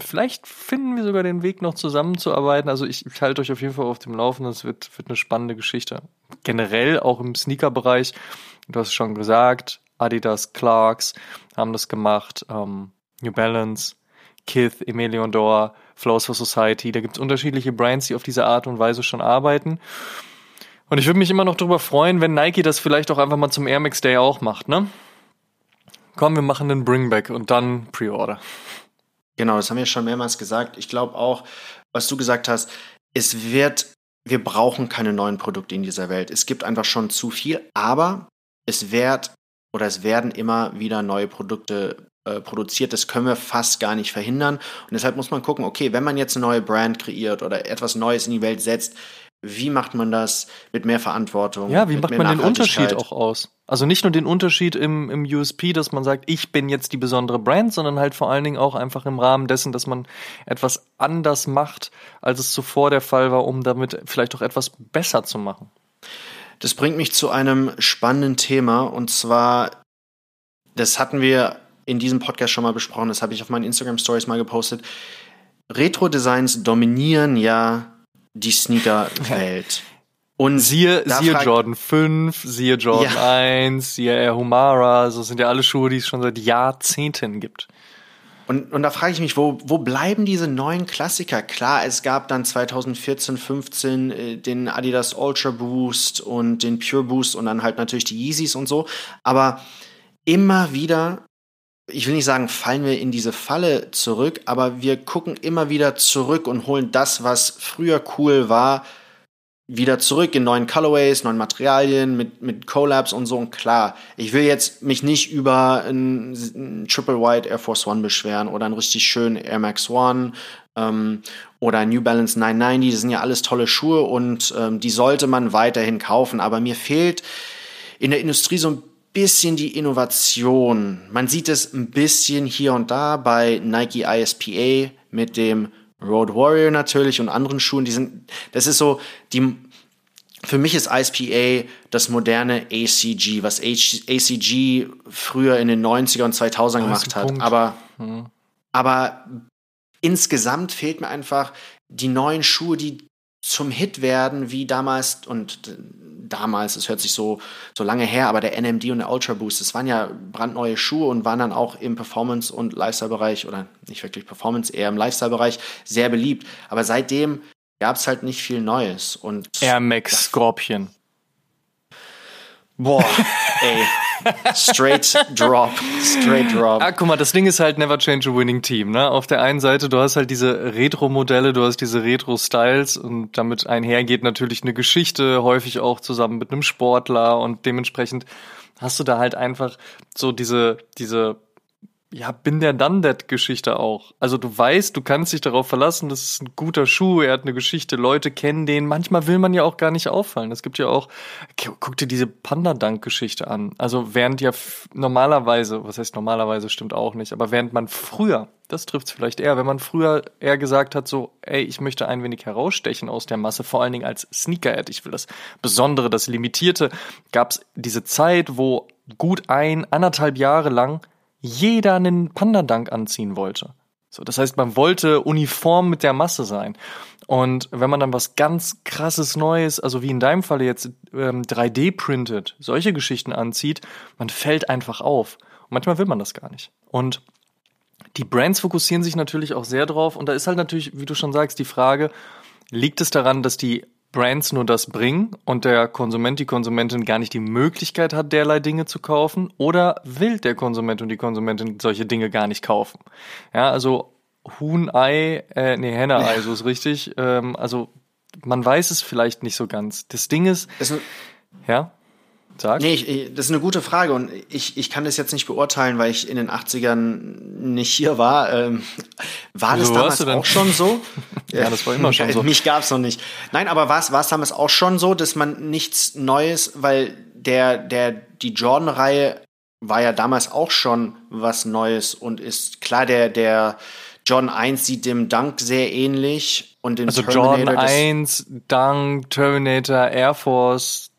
Vielleicht finden wir sogar den Weg noch zusammenzuarbeiten. Also ich, ich halte euch auf jeden Fall auf dem Laufenden. Es wird, wird eine spannende Geschichte. Generell auch im Sneaker-Bereich. Du hast es schon gesagt, Adidas, Clarks haben das gemacht, ähm, New Balance, Kith, Emelion Dor, Flows for Society. Da gibt es unterschiedliche Brands, die auf diese Art und Weise schon arbeiten. Und ich würde mich immer noch darüber freuen, wenn Nike das vielleicht auch einfach mal zum Air Max Day auch macht, ne? Komm, wir machen einen Bringback und dann Pre-Order. Genau, das haben wir schon mehrmals gesagt. Ich glaube auch, was du gesagt hast, es wird, wir brauchen keine neuen Produkte in dieser Welt. Es gibt einfach schon zu viel, aber es wird oder es werden immer wieder neue Produkte äh, produziert. Das können wir fast gar nicht verhindern. Und deshalb muss man gucken, okay, wenn man jetzt eine neue Brand kreiert oder etwas Neues in die Welt setzt, wie macht man das mit mehr Verantwortung? Ja, wie macht man den Unterschied auch aus? Also nicht nur den Unterschied im, im USP, dass man sagt, ich bin jetzt die besondere Brand, sondern halt vor allen Dingen auch einfach im Rahmen dessen, dass man etwas anders macht, als es zuvor der Fall war, um damit vielleicht auch etwas besser zu machen. Das bringt mich zu einem spannenden Thema und zwar, das hatten wir in diesem Podcast schon mal besprochen, das habe ich auf meinen Instagram Stories mal gepostet. Retro-Designs dominieren ja die Sneaker-Welt. Und siehe, siehe Jordan 5, siehe Jordan ja. 1, siehe Air Humara, so sind ja alle Schuhe, die es schon seit Jahrzehnten gibt. Und, und da frage ich mich, wo, wo bleiben diese neuen Klassiker? Klar, es gab dann 2014, 15 äh, den Adidas Ultra Boost und den Pure Boost und dann halt natürlich die Yeezys und so. Aber immer wieder ich will nicht sagen, fallen wir in diese Falle zurück, aber wir gucken immer wieder zurück und holen das, was früher cool war, wieder zurück in neuen Colorways, neuen Materialien, mit, mit Collabs und so. Und klar, ich will jetzt mich nicht über einen Triple White Air Force One beschweren oder einen richtig schönen Air Max One ähm, oder ein New Balance 990. Das sind ja alles tolle Schuhe und ähm, die sollte man weiterhin kaufen. Aber mir fehlt in der Industrie so ein bisschen die Innovation. Man sieht es ein bisschen hier und da bei Nike ISPA mit dem Road Warrior natürlich und anderen Schuhen. Die sind, das ist so, die, für mich ist ISPA das moderne ACG, was ACG früher in den 90er und 2000er gemacht hat. Punkt. Aber, hm. aber insgesamt fehlt mir einfach die neuen Schuhe, die zum Hit werden, wie damals und damals, es hört sich so, so lange her, aber der NMD und der Ultra Boost, das waren ja brandneue Schuhe und waren dann auch im Performance- und Lifestyle-Bereich oder nicht wirklich Performance, eher im Lifestyle-Bereich sehr beliebt. Aber seitdem gab es halt nicht viel Neues. Und Air Max Scorpion. Boah, ey. Straight Drop. Straight Drop. Ah, guck mal, das Ding ist halt Never Change a Winning Team, ne? Auf der einen Seite, du hast halt diese Retro-Modelle, du hast diese Retro-Styles und damit einhergeht natürlich eine Geschichte, häufig auch zusammen mit einem Sportler und dementsprechend hast du da halt einfach so diese, diese ja, bin der done that Geschichte auch. Also du weißt, du kannst dich darauf verlassen, das ist ein guter Schuh, er hat eine Geschichte, Leute kennen den. Manchmal will man ja auch gar nicht auffallen. Es gibt ja auch, guck dir diese Panda Dank Geschichte an. Also während ja normalerweise, was heißt normalerweise stimmt auch nicht, aber während man früher, das trifft's vielleicht eher, wenn man früher eher gesagt hat so, ey, ich möchte ein wenig herausstechen aus der Masse, vor allen Dingen als Sneakerhead, ich will das Besondere, das Limitierte, gab's diese Zeit, wo gut ein, anderthalb Jahre lang jeder einen Panda-Dank anziehen wollte. So, das heißt, man wollte uniform mit der Masse sein. Und wenn man dann was ganz krasses Neues, also wie in deinem Falle jetzt ähm, 3D-printed, solche Geschichten anzieht, man fällt einfach auf. Und manchmal will man das gar nicht. Und die Brands fokussieren sich natürlich auch sehr drauf. Und da ist halt natürlich, wie du schon sagst, die Frage, liegt es daran, dass die Brands nur das bringen und der Konsument, die Konsumentin gar nicht die Möglichkeit hat, derlei Dinge zu kaufen? Oder will der Konsument und die Konsumentin solche Dinge gar nicht kaufen? Ja, also Huhn-Ei, äh, nee, Henne-Ei, so ist richtig. Ähm, also man weiß es vielleicht nicht so ganz. Das Ding ist, ist ja. Sag. Nee, ich, das ist eine gute Frage und ich, ich kann das jetzt nicht beurteilen, weil ich in den 80ern nicht hier war. Ähm, war das damals auch schon so? ja, das war immer schon so. Mich gab's noch nicht. Nein, aber war es damals auch schon so, dass man nichts Neues, weil der, der, die Jordan-Reihe war ja damals auch schon was Neues und ist klar, der, der John 1 sieht dem Dunk sehr ähnlich und den also Terminator. John 1, Dunk, Terminator, Air Force,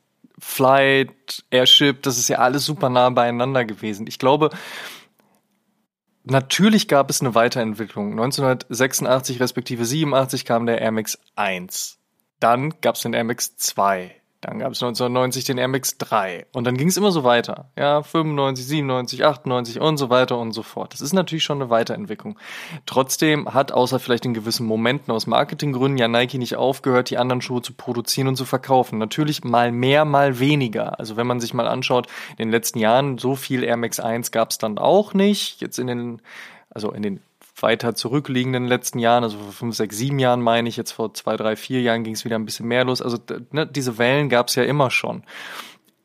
Flight, Airship, das ist ja alles super nah beieinander gewesen. Ich glaube, natürlich gab es eine Weiterentwicklung. 1986 respektive 87 kam der Air Max 1. Dann gab es den Air Max 2. Dann gab es 1990 den MX 3 und dann ging es immer so weiter. Ja, 95, 97, 98 und so weiter und so fort. Das ist natürlich schon eine Weiterentwicklung. Trotzdem hat außer vielleicht in gewissen Momenten aus Marketinggründen ja Nike nicht aufgehört, die anderen Schuhe zu produzieren und zu verkaufen. Natürlich mal mehr, mal weniger. Also wenn man sich mal anschaut, in den letzten Jahren so viel Air Max 1 gab es dann auch nicht. Jetzt in den also in den weiter zurückliegenden letzten Jahren, also vor fünf, sechs, sieben Jahren meine ich, jetzt vor zwei, drei, vier Jahren ging es wieder ein bisschen mehr los. Also ne, diese Wellen gab es ja immer schon.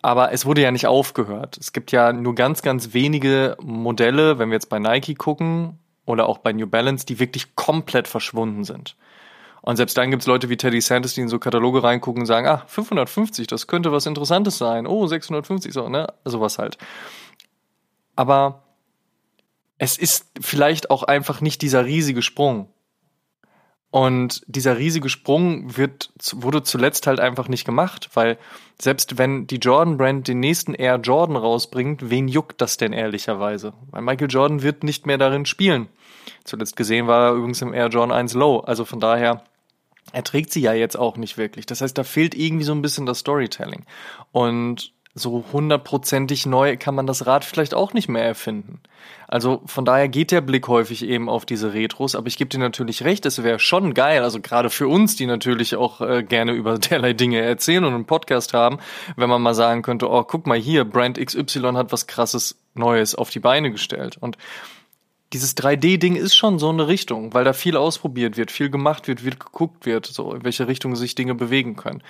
Aber es wurde ja nicht aufgehört. Es gibt ja nur ganz, ganz wenige Modelle, wenn wir jetzt bei Nike gucken oder auch bei New Balance, die wirklich komplett verschwunden sind. Und selbst dann gibt es Leute wie Teddy Santis, die in so Kataloge reingucken und sagen, ah, 550, das könnte was Interessantes sein. Oh, 650, so, ne? Sowas halt. Aber es ist vielleicht auch einfach nicht dieser riesige Sprung. Und dieser riesige Sprung wird, wurde zuletzt halt einfach nicht gemacht, weil selbst wenn die Jordan Brand den nächsten Air Jordan rausbringt, wen juckt das denn ehrlicherweise? Weil Michael Jordan wird nicht mehr darin spielen. Zuletzt gesehen war er übrigens im Air Jordan 1 Low. Also von daher, er trägt sie ja jetzt auch nicht wirklich. Das heißt, da fehlt irgendwie so ein bisschen das Storytelling. Und so hundertprozentig neu kann man das Rad vielleicht auch nicht mehr erfinden. Also von daher geht der Blick häufig eben auf diese Retros, aber ich gebe dir natürlich recht, es wäre schon geil, also gerade für uns, die natürlich auch äh, gerne über derlei Dinge erzählen und einen Podcast haben, wenn man mal sagen könnte, oh, guck mal hier, Brand XY hat was krasses Neues auf die Beine gestellt und dieses 3D-Ding ist schon so eine Richtung, weil da viel ausprobiert wird, viel gemacht wird, viel geguckt wird, so in welche Richtung sich Dinge bewegen können.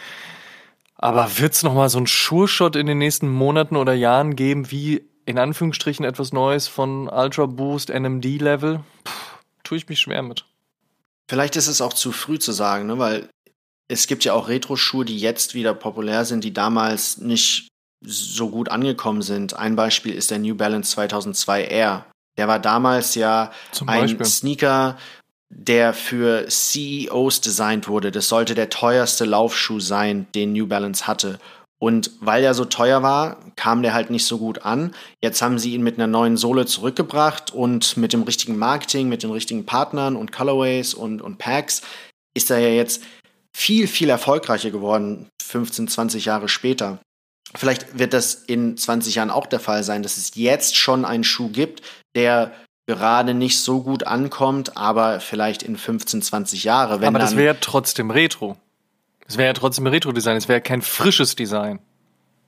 Aber wird es nochmal so ein Sure-Shot in den nächsten Monaten oder Jahren geben, wie in Anführungsstrichen etwas Neues von Ultra Boost NMD Level? Puh, tue ich mich schwer mit. Vielleicht ist es auch zu früh zu sagen, ne? weil es gibt ja auch Retro-Schuhe, die jetzt wieder populär sind, die damals nicht so gut angekommen sind. Ein Beispiel ist der New Balance 2002 Air. Der war damals ja ein Sneaker, der für CEOs designt wurde. Das sollte der teuerste Laufschuh sein, den New Balance hatte. Und weil er so teuer war, kam der halt nicht so gut an. Jetzt haben sie ihn mit einer neuen Sohle zurückgebracht und mit dem richtigen Marketing, mit den richtigen Partnern und Colorways und, und Packs ist er ja jetzt viel, viel erfolgreicher geworden, 15, 20 Jahre später. Vielleicht wird das in 20 Jahren auch der Fall sein, dass es jetzt schon einen Schuh gibt, der gerade nicht so gut ankommt, aber vielleicht in 15, 20 Jahre. Wenn aber das wäre trotzdem Retro. Es wäre ja trotzdem Retro-Design, es wäre kein frisches Design.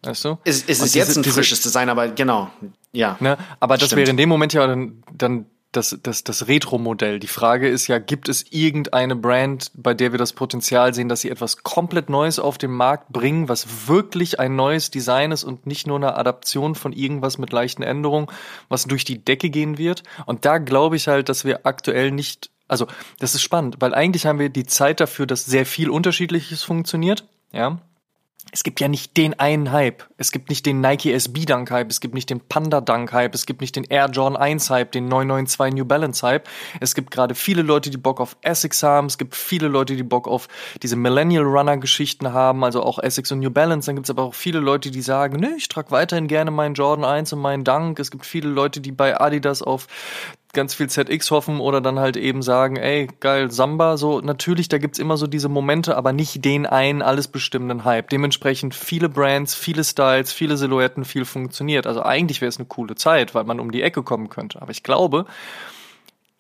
Weißt du? Es, es ist diese, jetzt ein frisches Design, aber genau, ja. Ne? Aber das wäre in dem Moment ja dann, dann das, das, das Retro-Modell. Die Frage ist ja, gibt es irgendeine Brand, bei der wir das Potenzial sehen, dass sie etwas komplett Neues auf den Markt bringen, was wirklich ein neues Design ist und nicht nur eine Adaption von irgendwas mit leichten Änderungen, was durch die Decke gehen wird? Und da glaube ich halt, dass wir aktuell nicht, also das ist spannend, weil eigentlich haben wir die Zeit dafür, dass sehr viel Unterschiedliches funktioniert, ja es gibt ja nicht den einen Hype. Es gibt nicht den Nike SB Dunk Hype, es gibt nicht den Panda Dunk Hype, es gibt nicht den Air Jordan 1 Hype, den 992 New Balance Hype. Es gibt gerade viele Leute, die Bock auf Essex haben, es gibt viele Leute, die Bock auf diese Millennial Runner Geschichten haben, also auch Essex und New Balance. Dann gibt es aber auch viele Leute, die sagen, nö, ich trage weiterhin gerne meinen Jordan 1 und meinen Dunk. Es gibt viele Leute, die bei Adidas auf ganz viel ZX hoffen oder dann halt eben sagen, ey, geil, Samba, so natürlich, da gibt's immer so diese Momente, aber nicht den einen alles bestimmenden Hype. Dementsprechend viele Brands, viele Styles, viele Silhouetten, viel funktioniert. Also eigentlich wäre es eine coole Zeit, weil man um die Ecke kommen könnte. Aber ich glaube,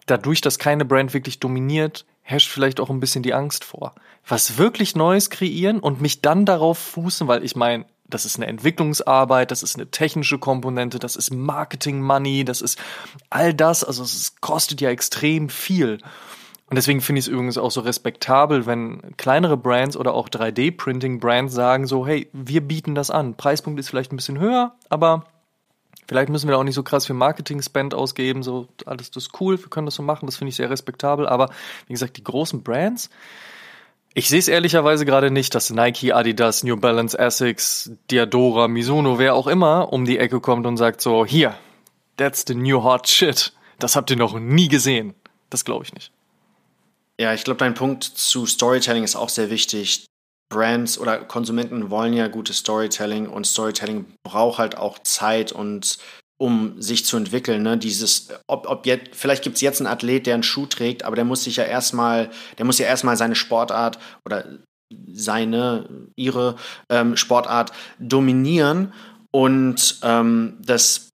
dadurch, dass keine Brand wirklich dominiert, herrscht vielleicht auch ein bisschen die Angst vor. Was wirklich Neues kreieren und mich dann darauf fußen, weil ich meine, das ist eine Entwicklungsarbeit, das ist eine technische Komponente, das ist Marketing Money, das ist all das, also es kostet ja extrem viel. Und deswegen finde ich es übrigens auch so respektabel, wenn kleinere Brands oder auch 3D-Printing-Brands sagen so, hey, wir bieten das an. Preispunkt ist vielleicht ein bisschen höher, aber vielleicht müssen wir da auch nicht so krass viel Marketing-Spend ausgeben. So, alles das ist cool, wir können das so machen, das finde ich sehr respektabel. Aber wie gesagt, die großen Brands, Ich sehe es ehrlicherweise gerade nicht, dass Nike, Adidas, New Balance, Essex, Diadora, Mizuno, wer auch immer um die Ecke kommt und sagt so, hier, that's the new hot shit. Das habt ihr noch nie gesehen. Das glaube ich nicht. Ja, ich glaube, dein Punkt zu Storytelling ist auch sehr wichtig. Brands oder Konsumenten wollen ja gutes Storytelling und Storytelling braucht halt auch Zeit und um sich zu entwickeln. Ne? Dieses, ob, ob jetzt, vielleicht gibt es jetzt einen Athlet, der einen Schuh trägt, aber der muss sich ja erstmal, der muss ja erstmal seine Sportart oder seine, ihre ähm, Sportart dominieren und ähm, das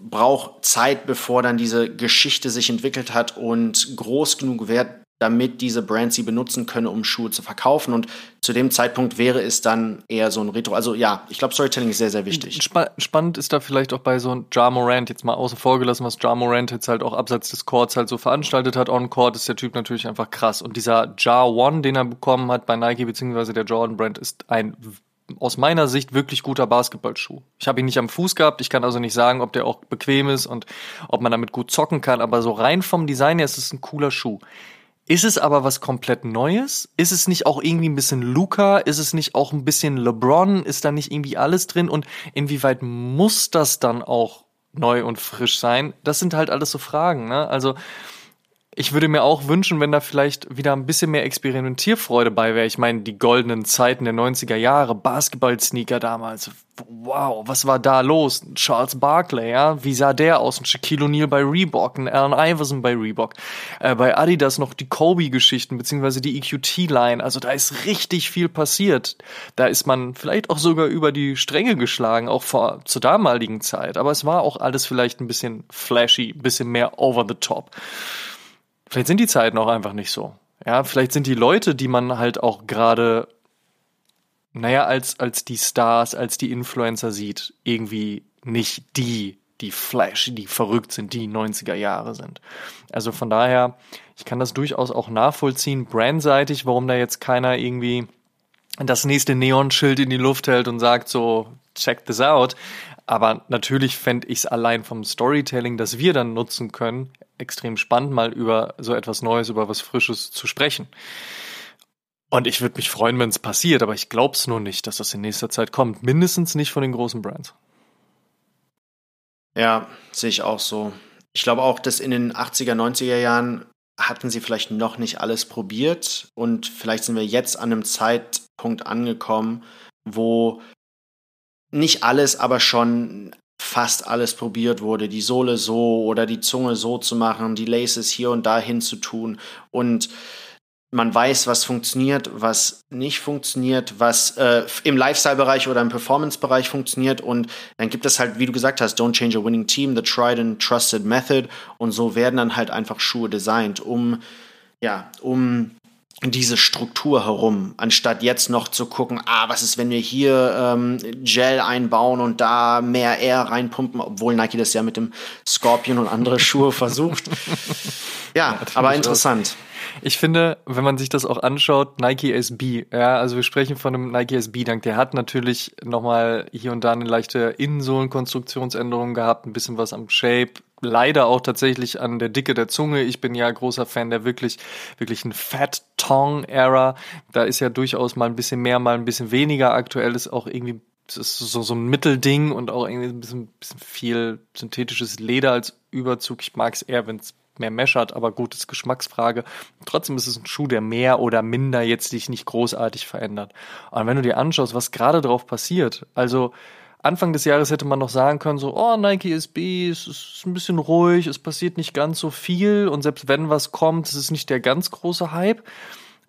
braucht Zeit, bevor dann diese Geschichte sich entwickelt hat und groß genug wird, damit diese Brands sie benutzen können, um Schuhe zu verkaufen. Und zu dem Zeitpunkt wäre es dann eher so ein Retro. Also ja, ich glaube, Storytelling ist sehr, sehr wichtig. Sp spannend ist da vielleicht auch bei so einem Ja Morant, jetzt mal außen vor gelassen, was Ja Morant jetzt halt auch abseits des Courts halt so veranstaltet hat. On Court ist der Typ natürlich einfach krass. Und dieser Ja One, den er bekommen hat bei Nike beziehungsweise der Jordan Brand, ist ein aus meiner Sicht wirklich guter Basketballschuh. Ich habe ihn nicht am Fuß gehabt, ich kann also nicht sagen, ob der auch bequem ist und ob man damit gut zocken kann, aber so rein vom Design her ist es ein cooler Schuh. Ist es aber was komplett Neues? Ist es nicht auch irgendwie ein bisschen Luca? Ist es nicht auch ein bisschen LeBron? Ist da nicht irgendwie alles drin? Und inwieweit muss das dann auch neu und frisch sein? Das sind halt alles so Fragen, ne? Also, ich würde mir auch wünschen, wenn da vielleicht wieder ein bisschen mehr Experimentierfreude bei wäre. Ich meine, die goldenen Zeiten der 90er Jahre, Basketball-Sneaker damals. Wow, was war da los? Charles Barkley, ja? Wie sah der aus? Ein Shaquille O'Neal bei Reebok, ein Allen Iverson bei Reebok. Äh, bei Adidas noch die Kobe-Geschichten, beziehungsweise die EQT-Line. Also da ist richtig viel passiert. Da ist man vielleicht auch sogar über die Stränge geschlagen, auch vor, zur damaligen Zeit. Aber es war auch alles vielleicht ein bisschen flashy, bisschen mehr over the top. Vielleicht sind die Zeiten auch einfach nicht so. Ja, vielleicht sind die Leute, die man halt auch gerade, naja, als, als die Stars, als die Influencer sieht, irgendwie nicht die, die Flash, die verrückt sind, die 90er Jahre sind. Also von daher, ich kann das durchaus auch nachvollziehen, brandseitig, warum da jetzt keiner irgendwie das nächste Neonschild in die Luft hält und sagt so, check this out. Aber natürlich fände ich es allein vom Storytelling, das wir dann nutzen können, extrem spannend, mal über so etwas Neues, über was Frisches zu sprechen. Und ich würde mich freuen, wenn es passiert, aber ich glaube es nur nicht, dass das in nächster Zeit kommt. Mindestens nicht von den großen Brands. Ja, sehe ich auch so. Ich glaube auch, dass in den 80er, 90er Jahren hatten sie vielleicht noch nicht alles probiert und vielleicht sind wir jetzt an einem Zeitpunkt angekommen, wo nicht alles, aber schon fast alles probiert wurde, die Sohle so oder die Zunge so zu machen, die Laces hier und da hin zu tun und man weiß, was funktioniert, was nicht funktioniert, was äh, im Lifestyle-Bereich oder im Performance-Bereich funktioniert. Und dann gibt es halt, wie du gesagt hast, Don't Change a Winning Team, the Tried and Trusted Method. Und so werden dann halt einfach Schuhe designt, um, ja, um diese Struktur herum, anstatt jetzt noch zu gucken, ah, was ist, wenn wir hier ähm, Gel einbauen und da mehr Air reinpumpen, obwohl Nike das ja mit dem Scorpion und andere Schuhe versucht. Ja, aber interessant. Ich finde, wenn man sich das auch anschaut, Nike SB, ja, also wir sprechen von einem Nike SB Dank, der hat natürlich nochmal hier und da eine leichte Innensohlenkonstruktionsänderung gehabt, ein bisschen was am Shape, leider auch tatsächlich an der Dicke der Zunge. Ich bin ja großer Fan der wirklich, wirklich ein Fat Tongue Era. Da ist ja durchaus mal ein bisschen mehr, mal ein bisschen weniger. Aktuell ist auch irgendwie ist so, so ein Mittelding und auch irgendwie ein bisschen, bisschen viel synthetisches Leder als Überzug. Ich mag es eher, wenn es mehr Mesh hat, aber gut, ist Geschmacksfrage. Trotzdem ist es ein Schuh, der mehr oder minder jetzt sich nicht großartig verändert. Und wenn du dir anschaust, was gerade drauf passiert, also Anfang des Jahres hätte man noch sagen können, so, oh, Nike SB, es ist ein bisschen ruhig, es passiert nicht ganz so viel und selbst wenn was kommt, es ist nicht der ganz große Hype.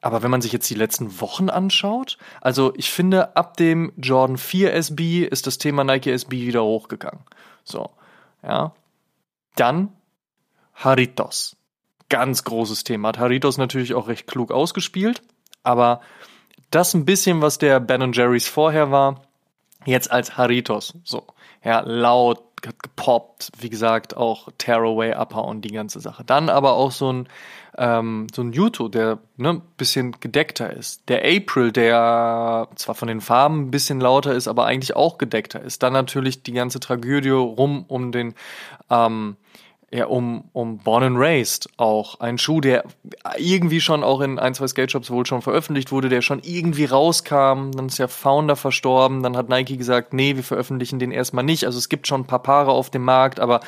Aber wenn man sich jetzt die letzten Wochen anschaut, also ich finde, ab dem Jordan 4 SB ist das Thema Nike SB wieder hochgegangen. So, ja. Dann Haritos. Ganz großes Thema. Hat Haritos natürlich auch recht klug ausgespielt, aber das ein bisschen, was der Ben Jerry's vorher war, jetzt als Haritos. So, ja, laut, hat gepoppt, wie gesagt, auch Tearaway Upper und die ganze Sache. Dann aber auch so ein, ähm, so ein Yuto, der ne, bisschen gedeckter ist. Der April, der zwar von den Farben ein bisschen lauter ist, aber eigentlich auch gedeckter ist. Dann natürlich die ganze Tragödie rum um den ähm, ja, um, um Born and Raised auch. Ein Schuh, der irgendwie schon auch in ein, zwei Skate Shops wohl schon veröffentlicht wurde, der schon irgendwie rauskam. Dann ist der Founder verstorben. Dann hat Nike gesagt, nee, wir veröffentlichen den erstmal nicht. Also es gibt schon ein paar Paare auf dem Markt, aber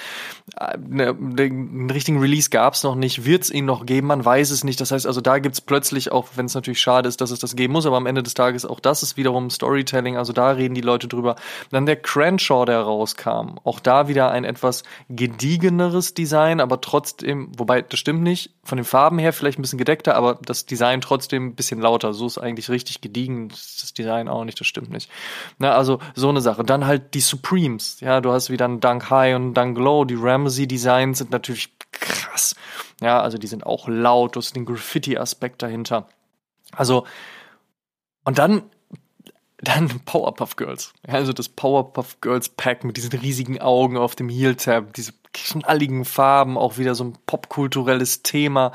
äh, ne, einen richtigen Release gab es noch nicht. Wird es ihn noch geben? Man weiß es nicht. Das heißt also, da gibt's plötzlich, auch wenn es natürlich schade ist, dass es das geben muss, aber am Ende des Tages auch das ist wiederum Storytelling. Also da reden die Leute drüber. Dann der Crenshaw, der rauskam. Auch da wieder ein etwas gediegeneres Design, aber trotzdem, wobei das stimmt nicht, von den Farben her vielleicht ein bisschen gedeckter, aber das Design trotzdem ein bisschen lauter. So ist eigentlich richtig gediegen. Das Design auch nicht, das stimmt nicht. Na, also so eine Sache. Dann halt die Supremes. Ja, du hast wieder einen Dunk High und einen Dunk Low. Die Ramsey Designs sind natürlich krass. Ja, also die sind auch laut. Du hast den Graffiti-Aspekt dahinter. Also, und dann dann Powerpuff Girls. Also das Powerpuff Girls Pack mit diesen riesigen Augen auf dem Heel Tab, diese knalligen Farben, auch wieder so ein popkulturelles Thema.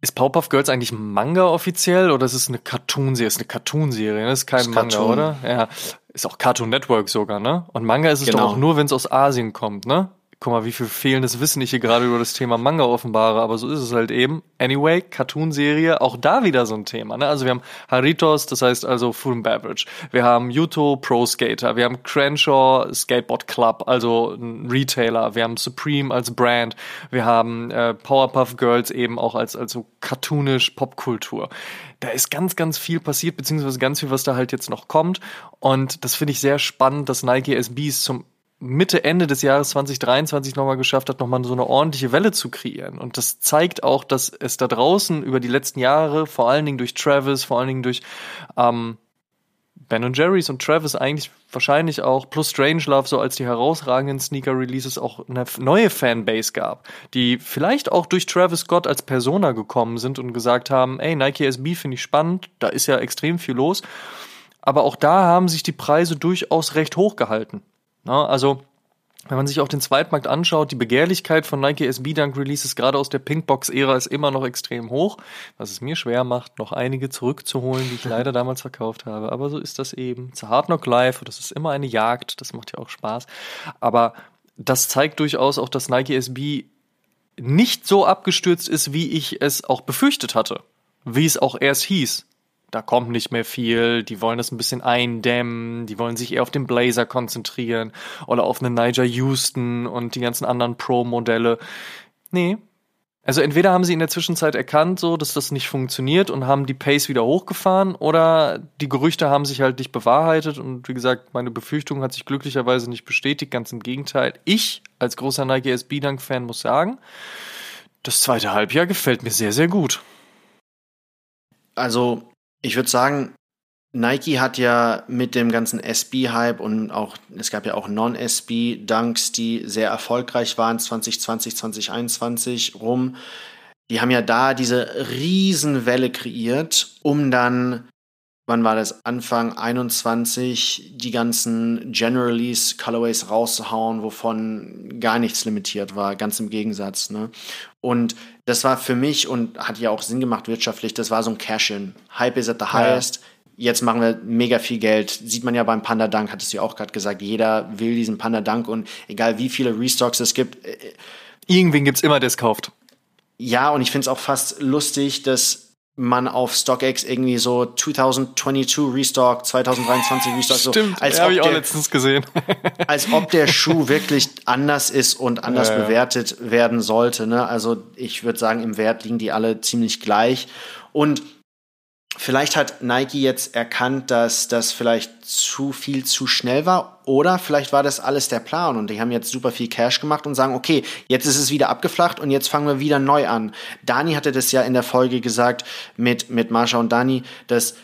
Ist Powerpuff Girls eigentlich Manga offiziell oder ist es eine Cartoon-Serie? Ist eine Cartoon-Serie, ne? Ist kein ist Manga, Cartoon. oder? Ja. Ist auch Cartoon Network sogar, ne? Und Manga ist es genau. doch auch nur, wenn es aus Asien kommt, ne? Guck mal, wie viel fehlendes Wissen ich hier gerade über das Thema Manga offenbare, aber so ist es halt eben. Anyway, Cartoon-Serie, auch da wieder so ein Thema. Ne? Also wir haben Haritos, das heißt also Food and Beverage. Wir haben Yuto Pro Skater. Wir haben Crenshaw Skateboard Club, also ein Retailer. Wir haben Supreme als Brand. Wir haben äh, Powerpuff Girls eben auch als, als so cartoonisch Popkultur da ist ganz, ganz viel passiert, beziehungsweise ganz viel, was da halt jetzt noch kommt. Und das finde ich sehr spannend, dass Nike SBs zum Mitte, Ende des Jahres 2023 nochmal geschafft hat, nochmal so eine ordentliche Welle zu kreieren. Und das zeigt auch, dass es da draußen über die letzten Jahre, vor allen Dingen durch Travis, vor allen Dingen durch ähm, Ben und Jerry's und Travis eigentlich wahrscheinlich auch plus Strangelove so als die herausragenden Sneaker-Releases auch eine neue Fanbase gab, die vielleicht auch durch Travis Scott als Persona gekommen sind und gesagt haben, ey, Nike SB finde ich spannend, da ist ja extrem viel los. Aber auch da haben sich die Preise durchaus recht hoch gehalten. Na, also, wenn man sich auch den Zweitmarkt anschaut, die Begehrlichkeit von Nike SB Dunk Releases gerade aus der Pinkbox-Ära ist immer noch extrem hoch, was es mir schwer macht, noch einige zurückzuholen, die ich leider damals verkauft habe. Aber so ist das eben. A hard knock life, das ist immer eine Jagd, das macht ja auch Spaß. Aber das zeigt durchaus auch, dass Nike SB nicht so abgestürzt ist, wie ich es auch befürchtet hatte. Wie es auch erst hieß da kommt nicht mehr viel, die wollen das ein bisschen eindämmen, die wollen sich eher auf den Blazer konzentrieren oder auf einen Niger Houston und die ganzen anderen Pro-Modelle. Nee. Also entweder haben sie in der Zwischenzeit erkannt, so, dass das nicht funktioniert und haben die Pace wieder hochgefahren oder die Gerüchte haben sich halt nicht bewahrheitet und wie gesagt, meine Befürchtung hat sich glücklicherweise nicht bestätigt, ganz im Gegenteil. Ich als großer Nike SB Dunk Fan muss sagen, das zweite Halbjahr gefällt mir sehr, sehr gut. Also ich würde sagen, Nike hat ja mit dem ganzen SB-Hype und auch, es gab ja auch Non-SB-Dunks, die sehr erfolgreich waren, 2020, 2021 rum. Die haben ja da diese Riesenwelle kreiert, um dann wann war das, Anfang 21, die ganzen General Release Colorways rauszuhauen, wovon gar nichts limitiert war, ganz im Gegensatz. Ne? Und das war für mich und hat ja auch Sinn gemacht wirtschaftlich, das war so ein Cash-In. Hype is at the highest. Ja. Jetzt machen wir mega viel Geld. Sieht man ja beim Panda Dank, hattest du ja auch gerade gesagt. Jeder will diesen Panda Dank und egal wie viele Restocks es gibt. Äh, Irgendwen gibt's immer, der es kauft. Ja, und ich finde es auch fast lustig, dass man auf StockX irgendwie so 2022 Restock, 2023 Restock so. Stimmt, als habe ich auch der, letztens gesehen. als ob der Schuh wirklich anders ist und anders ja, bewertet werden sollte. Ne? Also ich würde sagen, im Wert liegen die alle ziemlich gleich. Und Vielleicht hat Nike jetzt erkannt, dass das vielleicht zu viel zu schnell war oder vielleicht war das alles der Plan und die haben jetzt super viel Cash gemacht und sagen, okay, jetzt ist es wieder abgeflacht und jetzt fangen wir wieder neu an. Dani hatte das ja in der Folge gesagt mit, mit Marsha und Dani, dass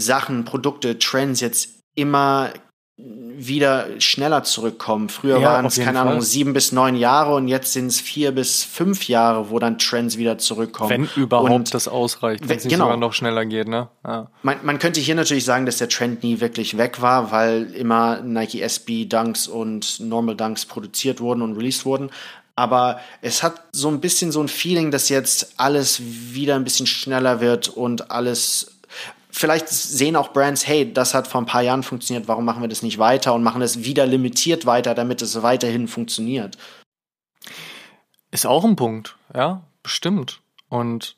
Sachen, Produkte, Trends jetzt immer wieder schneller zurückkommen. Früher ja, waren es, keine Fall. Ahnung, sieben bis neun Jahre und jetzt sind es vier bis fünf Jahre, wo dann Trends wieder zurückkommen. Wenn überhaupt und das ausreicht, wenn es genau. sogar noch schneller geht, ne? Ja. Man, man könnte hier natürlich sagen, dass der Trend nie wirklich weg war, weil immer Nike SB Dunks und Normal Dunks produziert wurden und released wurden. Aber es hat so ein bisschen so ein Feeling, dass jetzt alles wieder ein bisschen schneller wird und alles vielleicht sehen auch Brands, hey, das hat vor ein paar Jahren funktioniert, warum machen wir das nicht weiter und machen es wieder limitiert weiter, damit es weiterhin funktioniert. Ist auch ein Punkt, ja, bestimmt. Und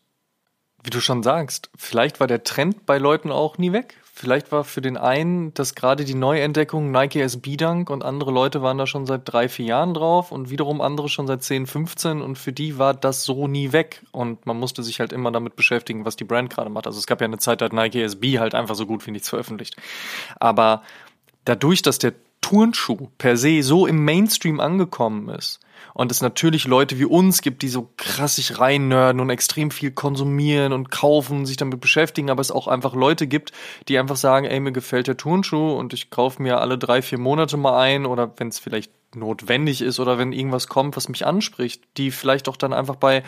wie du schon sagst, vielleicht war der Trend bei Leuten auch nie weg. Vielleicht war für den einen das gerade die Neuentdeckung Nike SB Dunk und andere Leute waren da schon seit drei, vier Jahren drauf und wiederum andere schon seit 10, 15 und für die war das so nie weg und man musste sich halt immer damit beschäftigen, was die Brand gerade macht. Also es gab ja eine Zeit, da hat Nike SB halt einfach so gut wie nichts veröffentlicht. Aber dadurch, dass der Turnschuh per se so im Mainstream angekommen ist und es natürlich Leute wie uns gibt, die so krass sich reinnörden und extrem viel konsumieren und kaufen, sich damit beschäftigen, aber es auch einfach Leute gibt, die einfach sagen, ey, mir gefällt der Turnschuh und ich kaufe mir alle drei, vier Monate mal ein. Oder wenn es vielleicht notwendig ist oder wenn irgendwas kommt, was mich anspricht, die vielleicht auch dann einfach bei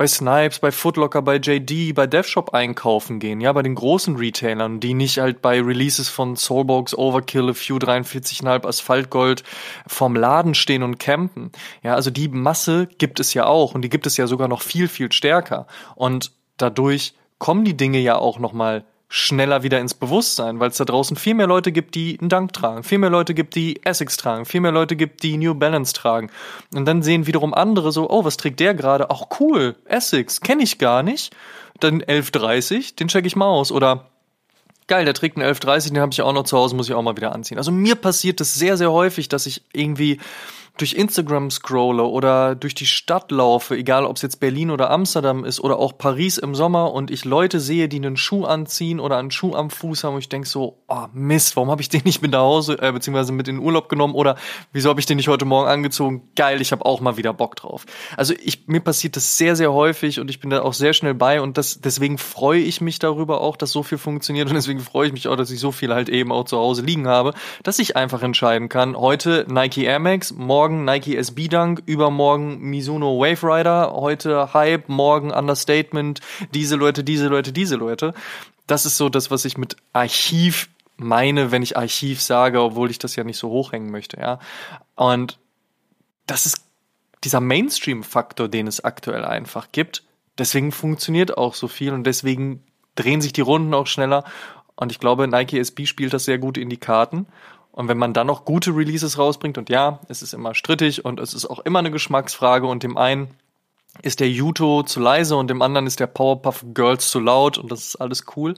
bei Snipes, bei Footlocker, bei JD, bei DevShop einkaufen gehen, ja, bei den großen Retailern, die nicht halt bei Releases von Soulbox, Overkill, A Few 43,5 Asphaltgold vorm Laden stehen und campen. Ja, also die Masse gibt es ja auch und die gibt es ja sogar noch viel, viel stärker. Und dadurch kommen die Dinge ja auch nochmal schneller wieder ins Bewusstsein, weil es da draußen viel mehr Leute gibt, die einen Dank tragen, viel mehr Leute gibt, die Essex tragen, viel mehr Leute gibt, die New Balance tragen. Und dann sehen wiederum andere so, oh, was trägt der gerade? Auch cool, Essex, kenne ich gar nicht. Dann 1130, den check ich mal aus. Oder geil, der trägt einen 1130, den habe ich auch noch zu Hause, muss ich auch mal wieder anziehen. Also mir passiert das sehr, sehr häufig, dass ich irgendwie durch Instagram scrolle oder durch die Stadt laufe, egal ob es jetzt Berlin oder Amsterdam ist oder auch Paris im Sommer und ich Leute sehe, die einen Schuh anziehen oder einen Schuh am Fuß haben und ich denk so, oh Mist, warum habe ich den nicht mit nach Hause, äh, beziehungsweise mit in den Urlaub genommen oder wieso habe ich den nicht heute Morgen angezogen? Geil, ich habe auch mal wieder Bock drauf. Also ich, mir passiert das sehr, sehr häufig und ich bin da auch sehr schnell bei und das, deswegen freue ich mich darüber auch, dass so viel funktioniert und deswegen freue ich mich auch, dass ich so viel halt eben auch zu Hause liegen habe, dass ich einfach entscheiden kann, heute Nike Air Max, morgen morgen Nike SB Dunk, übermorgen Mizuno Wave Rider, heute Hype, morgen Understatement, diese Leute, diese Leute, diese Leute. Das ist so das, was ich mit Archiv meine, wenn ich Archiv sage, obwohl ich das ja nicht so hochhängen möchte, ja. Und das ist dieser Mainstream-Faktor, den es aktuell einfach gibt. Deswegen funktioniert auch so viel und deswegen drehen sich die Runden auch schneller. Und ich glaube, Nike SB spielt das sehr gut in die Karten. Und wenn man dann noch gute Releases rausbringt, und ja, es ist immer strittig und es ist auch immer eine Geschmacksfrage und dem einen ist der Yuto zu leise und dem anderen ist der Powerpuff Girls zu laut und das ist alles cool.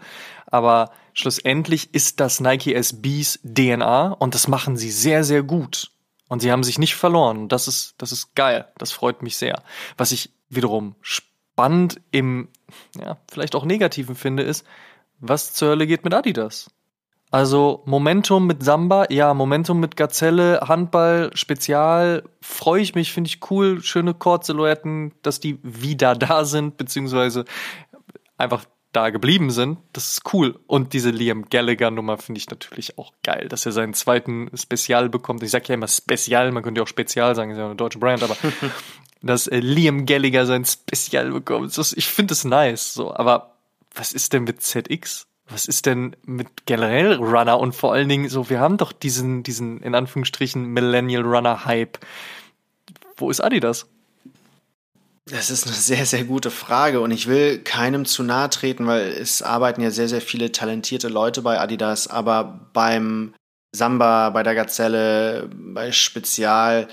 Aber schlussendlich ist das Nike SBs DNA und das machen sie sehr, sehr gut. Und sie haben sich nicht verloren. Das ist, das ist geil. Das freut mich sehr. Was ich wiederum spannend im, ja, vielleicht auch negativen finde, ist, was zur Hölle geht mit Adidas? Also Momentum mit Samba, ja, Momentum mit Gazelle, Handball, Spezial, freue ich mich, finde ich cool, schöne Chord-Silhouetten, dass die wieder da sind, beziehungsweise einfach da geblieben sind. Das ist cool. Und diese Liam Gallagher-Nummer finde ich natürlich auch geil, dass er seinen zweiten Spezial bekommt. Ich sage ja immer Spezial, man könnte ja auch Spezial sagen, ist ja eine deutsche Brand, aber dass äh, Liam Gallagher sein Spezial bekommt, das, ich finde es nice. So, aber was ist denn mit ZX? Was ist denn mit generell Runner und vor allen Dingen so, wir haben doch diesen, diesen in Anführungsstrichen Millennial Runner Hype. Wo ist Adidas? Das ist eine sehr, sehr gute Frage und ich will keinem zu nahe treten, weil es arbeiten ja sehr, sehr viele talentierte Leute bei Adidas, aber beim Samba, bei der Gazelle, bei Spezial,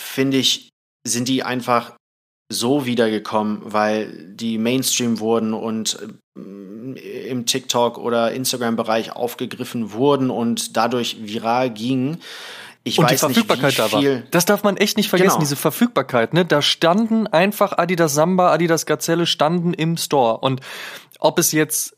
finde ich, sind die einfach so wiedergekommen, weil die Mainstream wurden und im TikTok oder Instagram-Bereich aufgegriffen wurden und dadurch viral gingen. Ich und die Verfügbarkeit nicht, da war. Das darf man echt nicht vergessen, genau. diese Verfügbarkeit. Ne? Da standen einfach Adidas Samba, Adidas Gazelle standen im Store. Und ob es jetzt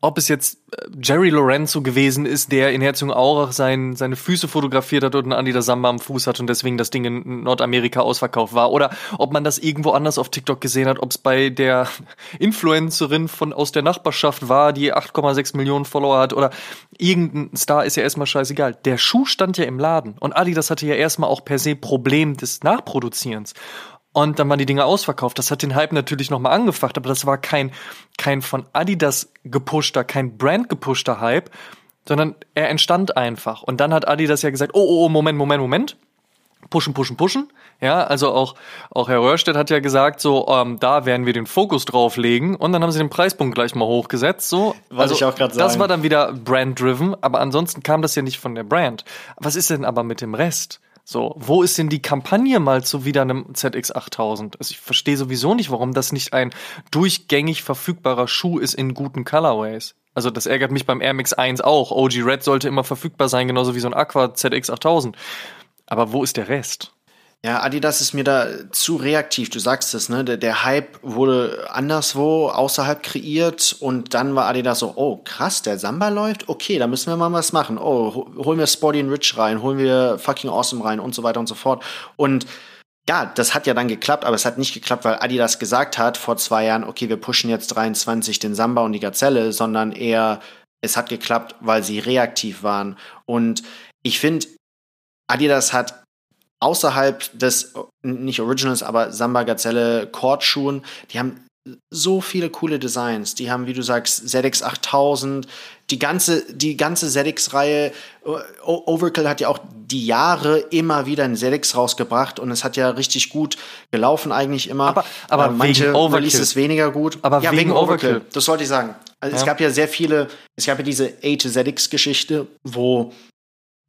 ob es jetzt äh, Jerry Lorenzo gewesen ist, der in Herzogenaurach sein, seine Füße fotografiert hat und einen Anita Samba am Fuß hat und deswegen das Ding in Nordamerika ausverkauft war. Oder ob man das irgendwo anders auf TikTok gesehen hat, ob es bei der Influencerin von aus der Nachbarschaft war, die 8,6 Millionen Follower hat oder irgendein Star ist ja erstmal scheißegal. Der Schuh stand ja im Laden und Adidas hatte ja erstmal auch per se Problem des Nachproduzierens. Und dann waren die Dinge ausverkauft. Das hat den Hype natürlich nochmal angefacht, aber das war kein, kein von Adidas gepushter, kein Brand gepushter Hype, sondern er entstand einfach. Und dann hat Adidas ja gesagt, oh, oh, oh, Moment, Moment, Moment. Pushen, pushen, pushen. Ja, also auch, auch Herr Röhrstedt hat ja gesagt, so, ähm, da werden wir den Fokus drauflegen. Und dann haben sie den Preispunkt gleich mal hochgesetzt, so. Was also, ich auch gerade sagen. Das war dann wieder brand-driven, aber ansonsten kam das ja nicht von der Brand. Was ist denn aber mit dem Rest? So, wo ist denn die Kampagne mal zu wieder einem ZX8000? Also ich verstehe sowieso nicht, warum das nicht ein durchgängig verfügbarer Schuh ist in guten Colorways. Also das ärgert mich beim Air Max 1 auch. OG Red sollte immer verfügbar sein, genauso wie so ein Aqua ZX8000. Aber wo ist der Rest? Ja, Adidas ist mir da zu reaktiv. Du sagst es, ne? Der, der, Hype wurde anderswo außerhalb kreiert und dann war Adidas so, oh krass, der Samba läuft. Okay, da müssen wir mal was machen. Oh, holen wir Sporty and Rich rein, holen wir fucking Awesome rein und so weiter und so fort. Und ja, das hat ja dann geklappt, aber es hat nicht geklappt, weil Adidas gesagt hat vor zwei Jahren, okay, wir pushen jetzt 23 den Samba und die Gazelle, sondern eher, es hat geklappt, weil sie reaktiv waren. Und ich finde, Adidas hat außerhalb des, nicht Originals, aber Samba Gazelle Kordschuhen, die haben so viele coole Designs. Die haben, wie du sagst, ZX 8000, die ganze, die ganze ZX-Reihe. Overkill hat ja auch die Jahre immer wieder ein ZX rausgebracht und es hat ja richtig gut gelaufen eigentlich immer. Aber, aber äh, manche Releases weniger gut. Aber ja, wegen, wegen Overkill. Overkill. Das wollte ich sagen. Also ja. Es gab ja sehr viele, es gab ja diese A to ZX-Geschichte, wo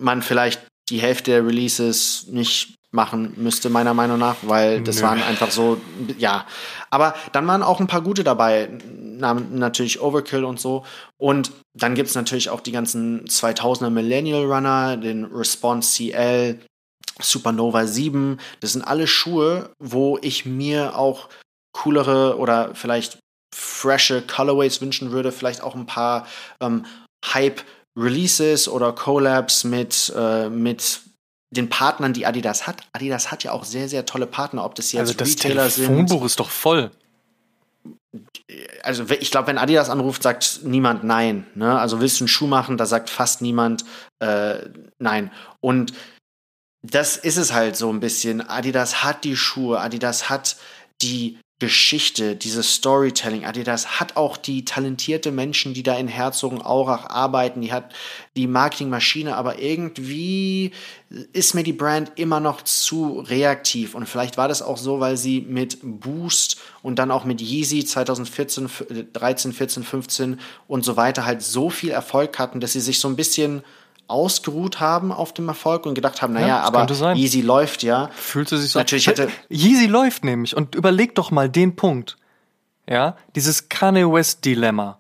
man vielleicht die Hälfte der Releases nicht machen müsste, meiner Meinung nach, weil das Nö. waren einfach so, ja. Aber dann waren auch ein paar gute dabei, natürlich Overkill und so. Und dann gibt's natürlich auch die ganzen 2000er Millennial Runner, den Response CL, Supernova 7. Das sind alle Schuhe, wo ich mir auch coolere oder vielleicht frische Colorways wünschen würde, vielleicht auch ein paar ähm, Hype Releases oder Collabs mit, äh, mit den Partnern, die Adidas hat. Adidas hat ja auch sehr, sehr tolle Partner, ob das jetzt also das Retailer sind. Das Telefonbuch ist doch voll. Also ich glaube, wenn Adidas anruft, sagt niemand nein. Ne? Also willst du einen Schuh machen, da sagt fast niemand äh, nein. Und das ist es halt so ein bisschen. Adidas hat die Schuhe, Adidas hat die Geschichte, dieses Storytelling. Adidas hat auch die talentierte Menschen, die da in Herzogenaurach arbeiten. Die hat die Marketingmaschine, aber irgendwie ist mir die Brand immer noch zu reaktiv. Und vielleicht war das auch so, weil sie mit Boost und dann auch mit Yeezy 2014, 13, 14, 15 und so weiter halt so viel Erfolg hatten, dass sie sich so ein bisschen ausgeruht haben auf dem Erfolg und gedacht haben, naja, ja, aber Yeezy läuft ja. Fühlte sich so. Natürlich hätte Yeezy läuft nämlich und überleg doch mal den Punkt. Ja, dieses Kanye West Dilemma,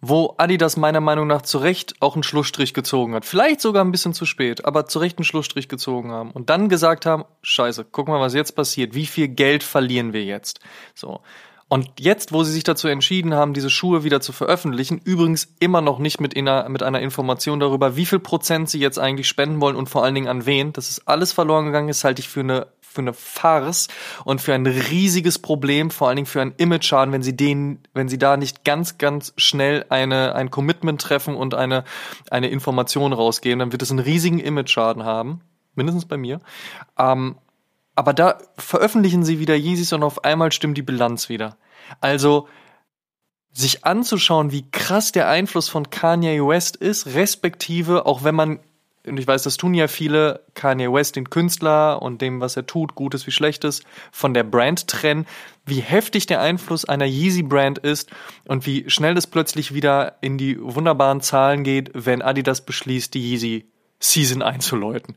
wo Adidas meiner Meinung nach zu Recht auch einen Schlussstrich gezogen hat. Vielleicht sogar ein bisschen zu spät, aber zu Recht einen Schlussstrich gezogen haben und dann gesagt haben, scheiße, guck mal, was jetzt passiert. Wie viel Geld verlieren wir jetzt? So. Und jetzt, wo sie sich dazu entschieden haben, diese Schuhe wieder zu veröffentlichen, übrigens immer noch nicht mit einer, mit einer Information darüber, wie viel Prozent sie jetzt eigentlich spenden wollen und vor allen Dingen an wen, das ist alles verloren gegangen ist, halte ich für eine für eine Farce und für ein riesiges Problem, vor allen Dingen für einen Image-Schaden, wenn sie den, wenn sie da nicht ganz, ganz schnell eine, ein Commitment treffen und eine, eine Information rausgeben, dann wird es einen riesigen Image-Schaden haben. Mindestens bei mir. Ähm, aber da veröffentlichen sie wieder Yeezys und auf einmal stimmt die Bilanz wieder. Also sich anzuschauen, wie krass der Einfluss von Kanye West ist, respektive auch wenn man und ich weiß, das tun ja viele, Kanye West, den Künstler und dem, was er tut, Gutes wie Schlechtes, von der Brand trennen, wie heftig der Einfluss einer Yeezy-Brand ist und wie schnell es plötzlich wieder in die wunderbaren Zahlen geht, wenn Adidas beschließt, die Yeezy-Season einzuläuten.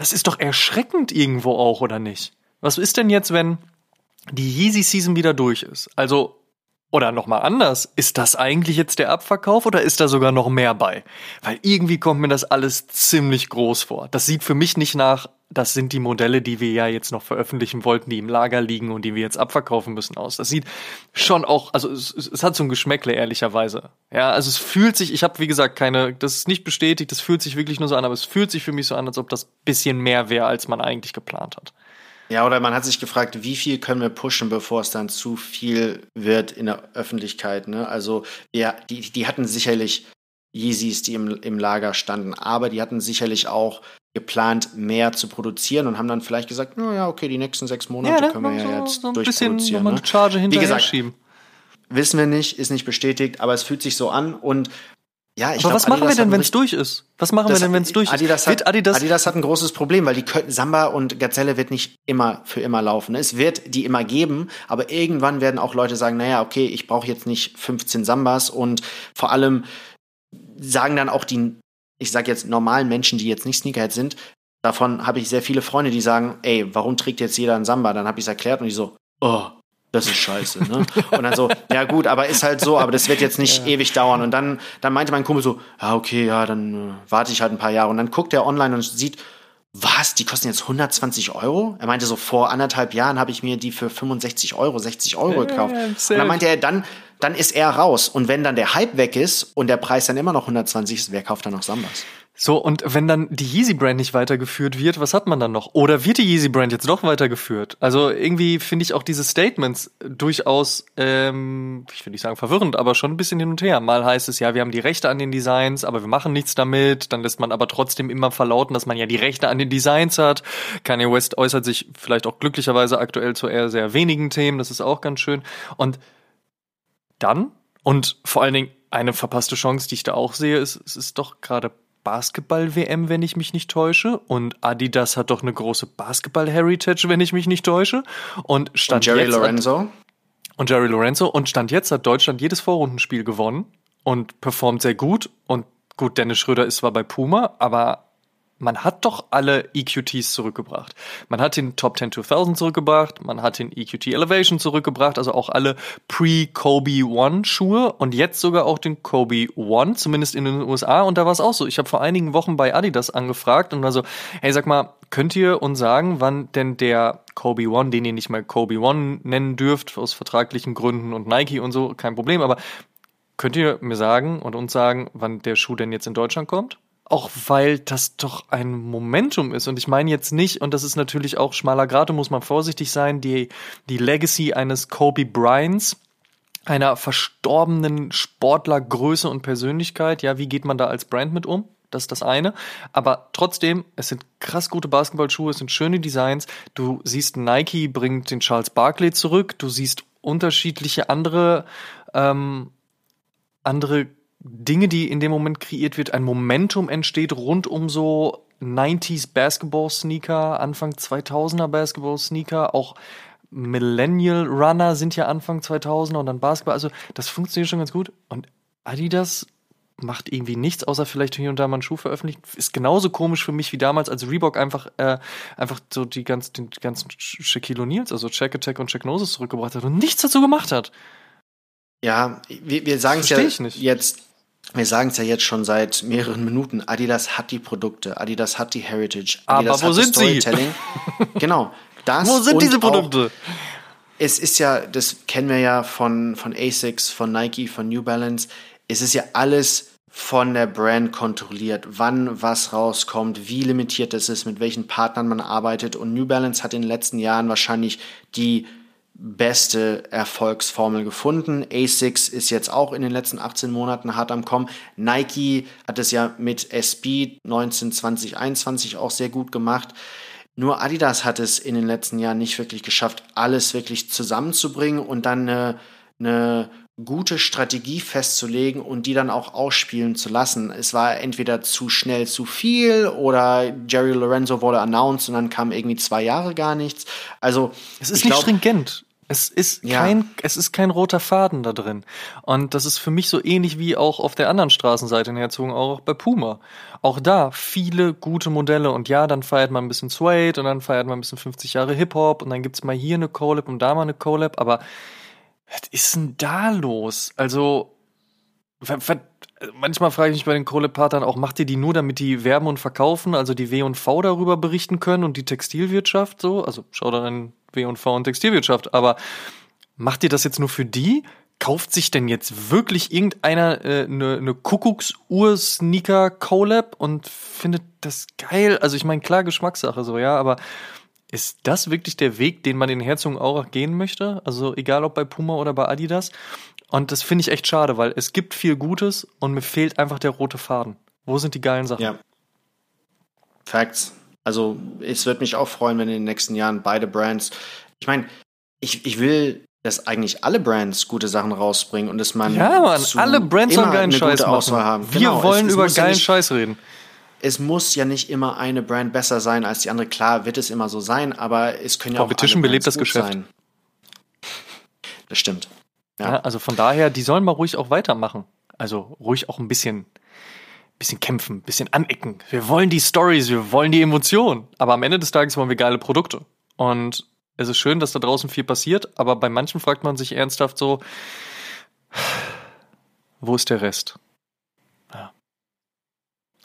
Das ist doch erschreckend irgendwo auch, oder nicht? Was ist denn jetzt, wenn die Yeezy Season wieder durch ist? Also, oder nochmal anders, ist das eigentlich jetzt der Abverkauf oder ist da sogar noch mehr bei? Weil irgendwie kommt mir das alles ziemlich groß vor. Das sieht für mich nicht nach, das sind die Modelle, die wir ja jetzt noch veröffentlichen wollten, die im Lager liegen und die wir jetzt abverkaufen müssen aus. Das sieht schon auch, also es, es hat so ein Geschmäckle ehrlicherweise. Ja, also es fühlt sich, ich habe wie gesagt keine, das ist nicht bestätigt, das fühlt sich wirklich nur so an, aber es fühlt sich für mich so an, als ob das bisschen mehr wäre, als man eigentlich geplant hat. Ja, oder man hat sich gefragt, wie viel können wir pushen, bevor es dann zu viel wird in der Öffentlichkeit. Ne? Also ja, die, die hatten sicherlich Yeezys, die im, im Lager standen, aber die hatten sicherlich auch geplant, mehr zu produzieren und haben dann vielleicht gesagt, na ja, okay, die nächsten sechs Monate ja, können wir ja jetzt so ein durchproduzieren. Bisschen ne? Charge Wie gesagt, schieben. wissen wir nicht, ist nicht bestätigt, aber es fühlt sich so an und ja, ich Aber glaub, was machen Adidas wir denn, wenn es durch ist? Was machen wir denn, wenn es durch Adidas ist? Hat, Adidas, Adidas hat ein großes Problem, weil die Samba und Gazelle wird nicht immer für immer laufen. Es wird die immer geben, aber irgendwann werden auch Leute sagen, naja, okay, ich brauche jetzt nicht 15 Sambas und vor allem sagen dann auch die, ich sage jetzt normalen Menschen, die jetzt nicht Sneakerhead sind, Davon habe ich sehr viele Freunde, die sagen, ey, warum trägt jetzt jeder ein Samba? Dann habe ich es erklärt und die so, oh, das ist scheiße. Ne? Und dann so, ja gut, aber ist halt so, aber das wird jetzt nicht ja. ewig dauern. Und dann, dann meinte mein Kumpel so, ja okay, ja, dann äh, warte ich halt ein paar Jahre. Und dann guckt er online und sieht, was, die kosten jetzt 120 Euro? Er meinte so, vor anderthalb Jahren habe ich mir die für 65 Euro, 60 Euro gekauft. Ja, und dann meinte er, dann, dann ist er raus. Und wenn dann der Hype weg ist und der Preis dann immer noch 120 ist, wer kauft dann noch Sambas? So, und wenn dann die Yeezy-Brand nicht weitergeführt wird, was hat man dann noch? Oder wird die Yeezy-Brand jetzt doch weitergeführt? Also irgendwie finde ich auch diese Statements durchaus, ähm, ich will nicht sagen verwirrend, aber schon ein bisschen hin und her. Mal heißt es ja, wir haben die Rechte an den Designs, aber wir machen nichts damit. Dann lässt man aber trotzdem immer verlauten, dass man ja die Rechte an den Designs hat. Kanye West äußert sich vielleicht auch glücklicherweise aktuell zu eher sehr wenigen Themen. Das ist auch ganz schön. Und dann, und vor allen Dingen eine verpasste Chance, die ich da auch sehe, ist, es ist doch gerade Basketball-WM, wenn ich mich nicht täusche. Und Adidas hat doch eine große Basketball-Heritage, wenn ich mich nicht täusche. Und stand und Jerry jetzt Lorenzo. Hat, und Jerry Lorenzo. Und stand jetzt hat Deutschland jedes Vorrundenspiel gewonnen und performt sehr gut. Und gut, Dennis Schröder ist zwar bei Puma, aber man hat doch alle EQTs zurückgebracht. Man hat den Top 10 2000 zurückgebracht, man hat den EQT Elevation zurückgebracht, also auch alle Pre-Kobe One Schuhe und jetzt sogar auch den Kobe One, zumindest in den USA. Und da war es auch so. Ich habe vor einigen Wochen bei Adidas angefragt und war so, hey, sag mal, könnt ihr uns sagen, wann denn der Kobe One, den ihr nicht mal Kobe One nennen dürft, aus vertraglichen Gründen und Nike und so, kein Problem, aber könnt ihr mir sagen und uns sagen, wann der Schuh denn jetzt in Deutschland kommt? Auch weil das doch ein Momentum ist. Und ich meine jetzt nicht, und das ist natürlich auch schmaler Grad, muss man vorsichtig sein, die, die Legacy eines Kobe Bryants, einer verstorbenen Sportlergröße und Persönlichkeit. Ja, wie geht man da als Brand mit um? Das ist das eine. Aber trotzdem, es sind krass gute Basketballschuhe, es sind schöne Designs. Du siehst, Nike bringt den Charles Barkley zurück. Du siehst unterschiedliche andere, ähm, andere Dinge, die in dem Moment kreiert wird, ein Momentum entsteht rund um so 90s Basketball-Sneaker, Anfang 2000er Basketball-Sneaker, auch Millennial Runner sind ja Anfang 2000er und dann Basketball. Also das funktioniert schon ganz gut. Und Adidas macht irgendwie nichts, außer vielleicht hier und da mal einen Schuh veröffentlicht. Ist genauso komisch für mich wie damals, als Reebok einfach, äh, einfach so die, ganz, die ganzen Shaquille O'Neals, also Check Attack und Check Noses zurückgebracht hat und nichts dazu gemacht hat. Ja, wir, wir sagen es ja jetzt wir sagen es ja jetzt schon seit mehreren Minuten, Adidas hat die Produkte, Adidas hat die Heritage, Adidas Aber wo hat sind Storytelling. Sie? genau. Das wo sind diese Produkte? Auch, es ist ja, das kennen wir ja von, von ASICS, von Nike, von New Balance. Es ist ja alles von der Brand kontrolliert, wann was rauskommt, wie limitiert es ist, mit welchen Partnern man arbeitet. Und New Balance hat in den letzten Jahren wahrscheinlich die beste Erfolgsformel gefunden. ASICS ist jetzt auch in den letzten 18 Monaten hart am Kommen. Nike hat es ja mit SB 19, 20, 21 auch sehr gut gemacht. Nur Adidas hat es in den letzten Jahren nicht wirklich geschafft, alles wirklich zusammenzubringen und dann eine, eine gute Strategie festzulegen und die dann auch ausspielen zu lassen. Es war entweder zu schnell zu viel oder Jerry Lorenzo wurde announced und dann kam irgendwie zwei Jahre gar nichts. Also es ist nicht glaub, stringent. Es ist ja. kein, es ist kein roter Faden da drin. Und das ist für mich so ähnlich wie auch auf der anderen Straßenseite in Herzogen, auch bei Puma. Auch da viele gute Modelle und ja, dann feiert man ein bisschen Suede und dann feiert man ein bisschen 50 Jahre Hip-Hop und dann gibt's mal hier eine Collab und da mal eine Collab, aber was ist denn da los? Also, manchmal frage ich mich bei den Collab-Partnern auch, macht ihr die nur, damit die werben und verkaufen, also die W und V darüber berichten können und die Textilwirtschaft so? Also, schau da dann W&V und Textilwirtschaft. Aber macht ihr das jetzt nur für die? Kauft sich denn jetzt wirklich irgendeiner eine äh, ne, ne Kuckucksuhr-Sneaker-Collab und findet das geil? Also ich meine, klar, Geschmackssache so, ja, aber ist das wirklich der Weg, den man in Herzogenaurach gehen möchte? Also egal ob bei Puma oder bei Adidas. Und das finde ich echt schade, weil es gibt viel Gutes und mir fehlt einfach der rote Faden. Wo sind die geilen Sachen? Ja. Facts. Also es würde mich auch freuen, wenn in den nächsten Jahren beide Brands, ich meine, ich, ich will, dass eigentlich alle Brands gute Sachen rausbringen und dass man ja, Mann, alle Brands sollen geilen Scheiß machen. Haben. Wir genau, wollen es, es über geilen ja Scheiß reden. Es muss ja nicht immer eine Brand besser sein als die andere. Klar wird es immer so sein, aber es können ja Competition auch belebt das Geschäft. Sein. Das stimmt. Ja. ja, also von daher, die sollen mal ruhig auch weitermachen. Also ruhig auch ein bisschen bisschen kämpfen, bisschen anecken. Wir wollen die Stories, wir wollen die Emotionen. Aber am Ende des Tages wollen wir geile Produkte. Und es ist schön, dass da draußen viel passiert, aber bei manchen fragt man sich ernsthaft so, wo ist der Rest? Ja.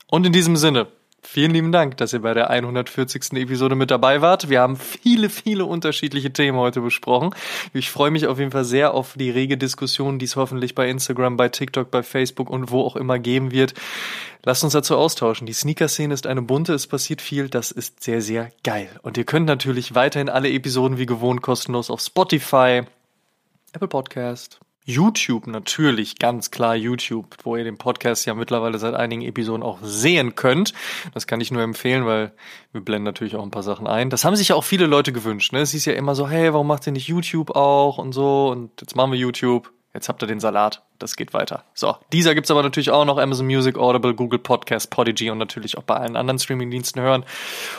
Und in diesem Sinne, Vielen lieben Dank, dass ihr bei der 140. Episode mit dabei wart. Wir haben viele, viele unterschiedliche Themen heute besprochen. Ich freue mich auf jeden Fall sehr auf die rege Diskussion, die es hoffentlich bei Instagram, bei TikTok, bei Facebook und wo auch immer geben wird. Lasst uns dazu austauschen. Die Sneaker-Szene ist eine bunte, es passiert viel, das ist sehr, sehr geil. Und ihr könnt natürlich weiterhin alle Episoden wie gewohnt kostenlos auf Spotify, Apple Podcast, YouTube natürlich, ganz klar YouTube, wo ihr den Podcast ja mittlerweile seit einigen Episoden auch sehen könnt. Das kann ich nur empfehlen, weil wir blenden natürlich auch ein paar Sachen ein. Das haben sich ja auch viele Leute gewünscht. Ne? Es hieß ja immer so, hey, warum macht ihr nicht YouTube auch und so? Und jetzt machen wir YouTube. Jetzt habt ihr den Salat. Das geht weiter. So, dieser gibt's aber natürlich auch noch Amazon Music, Audible, Google Podcast, Podigy und natürlich auch bei allen anderen Streamingdiensten hören.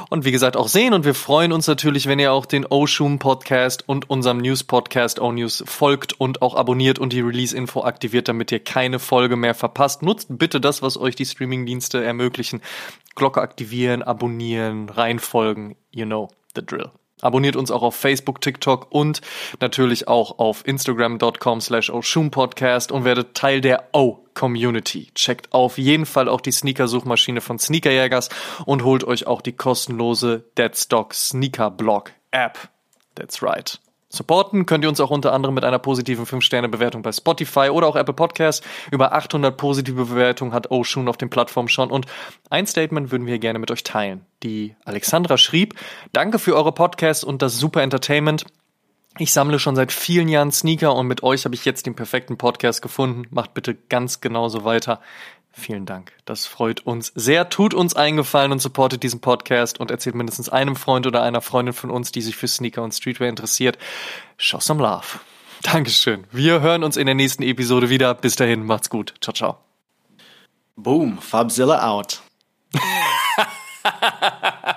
Und wie gesagt auch sehen. Und wir freuen uns natürlich, wenn ihr auch den Oshum Podcast und unserem News Podcast O News folgt und auch abonniert und die Release-Info aktiviert, damit ihr keine Folge mehr verpasst. Nutzt bitte das, was euch die Streamingdienste ermöglichen. Glocke aktivieren, abonnieren, reinfolgen. You know the drill. Abonniert uns auch auf Facebook, TikTok und natürlich auch auf Instagram.com slash Podcast und werdet Teil der O-Community. Checkt auf jeden Fall auch die Sneaker-Suchmaschine von Sneakerjägers und holt euch auch die kostenlose Deadstock Sneaker Blog App. That's right. Supporten könnt ihr uns auch unter anderem mit einer positiven 5-Sterne-Bewertung bei Spotify oder auch Apple Podcasts. Über 800 positive Bewertungen hat Oshun auf den Plattformen schon und ein Statement würden wir gerne mit euch teilen. Die Alexandra schrieb, danke für eure Podcasts und das super Entertainment. Ich sammle schon seit vielen Jahren Sneaker und mit euch habe ich jetzt den perfekten Podcast gefunden. Macht bitte ganz genauso weiter. Vielen Dank. Das freut uns sehr. Tut uns eingefallen und supportet diesen Podcast und erzählt mindestens einem Freund oder einer Freundin von uns, die sich für Sneaker und Streetwear interessiert. Show some love. Dankeschön. Wir hören uns in der nächsten Episode wieder. Bis dahin, macht's gut. Ciao, ciao. Boom. Fabzilla out.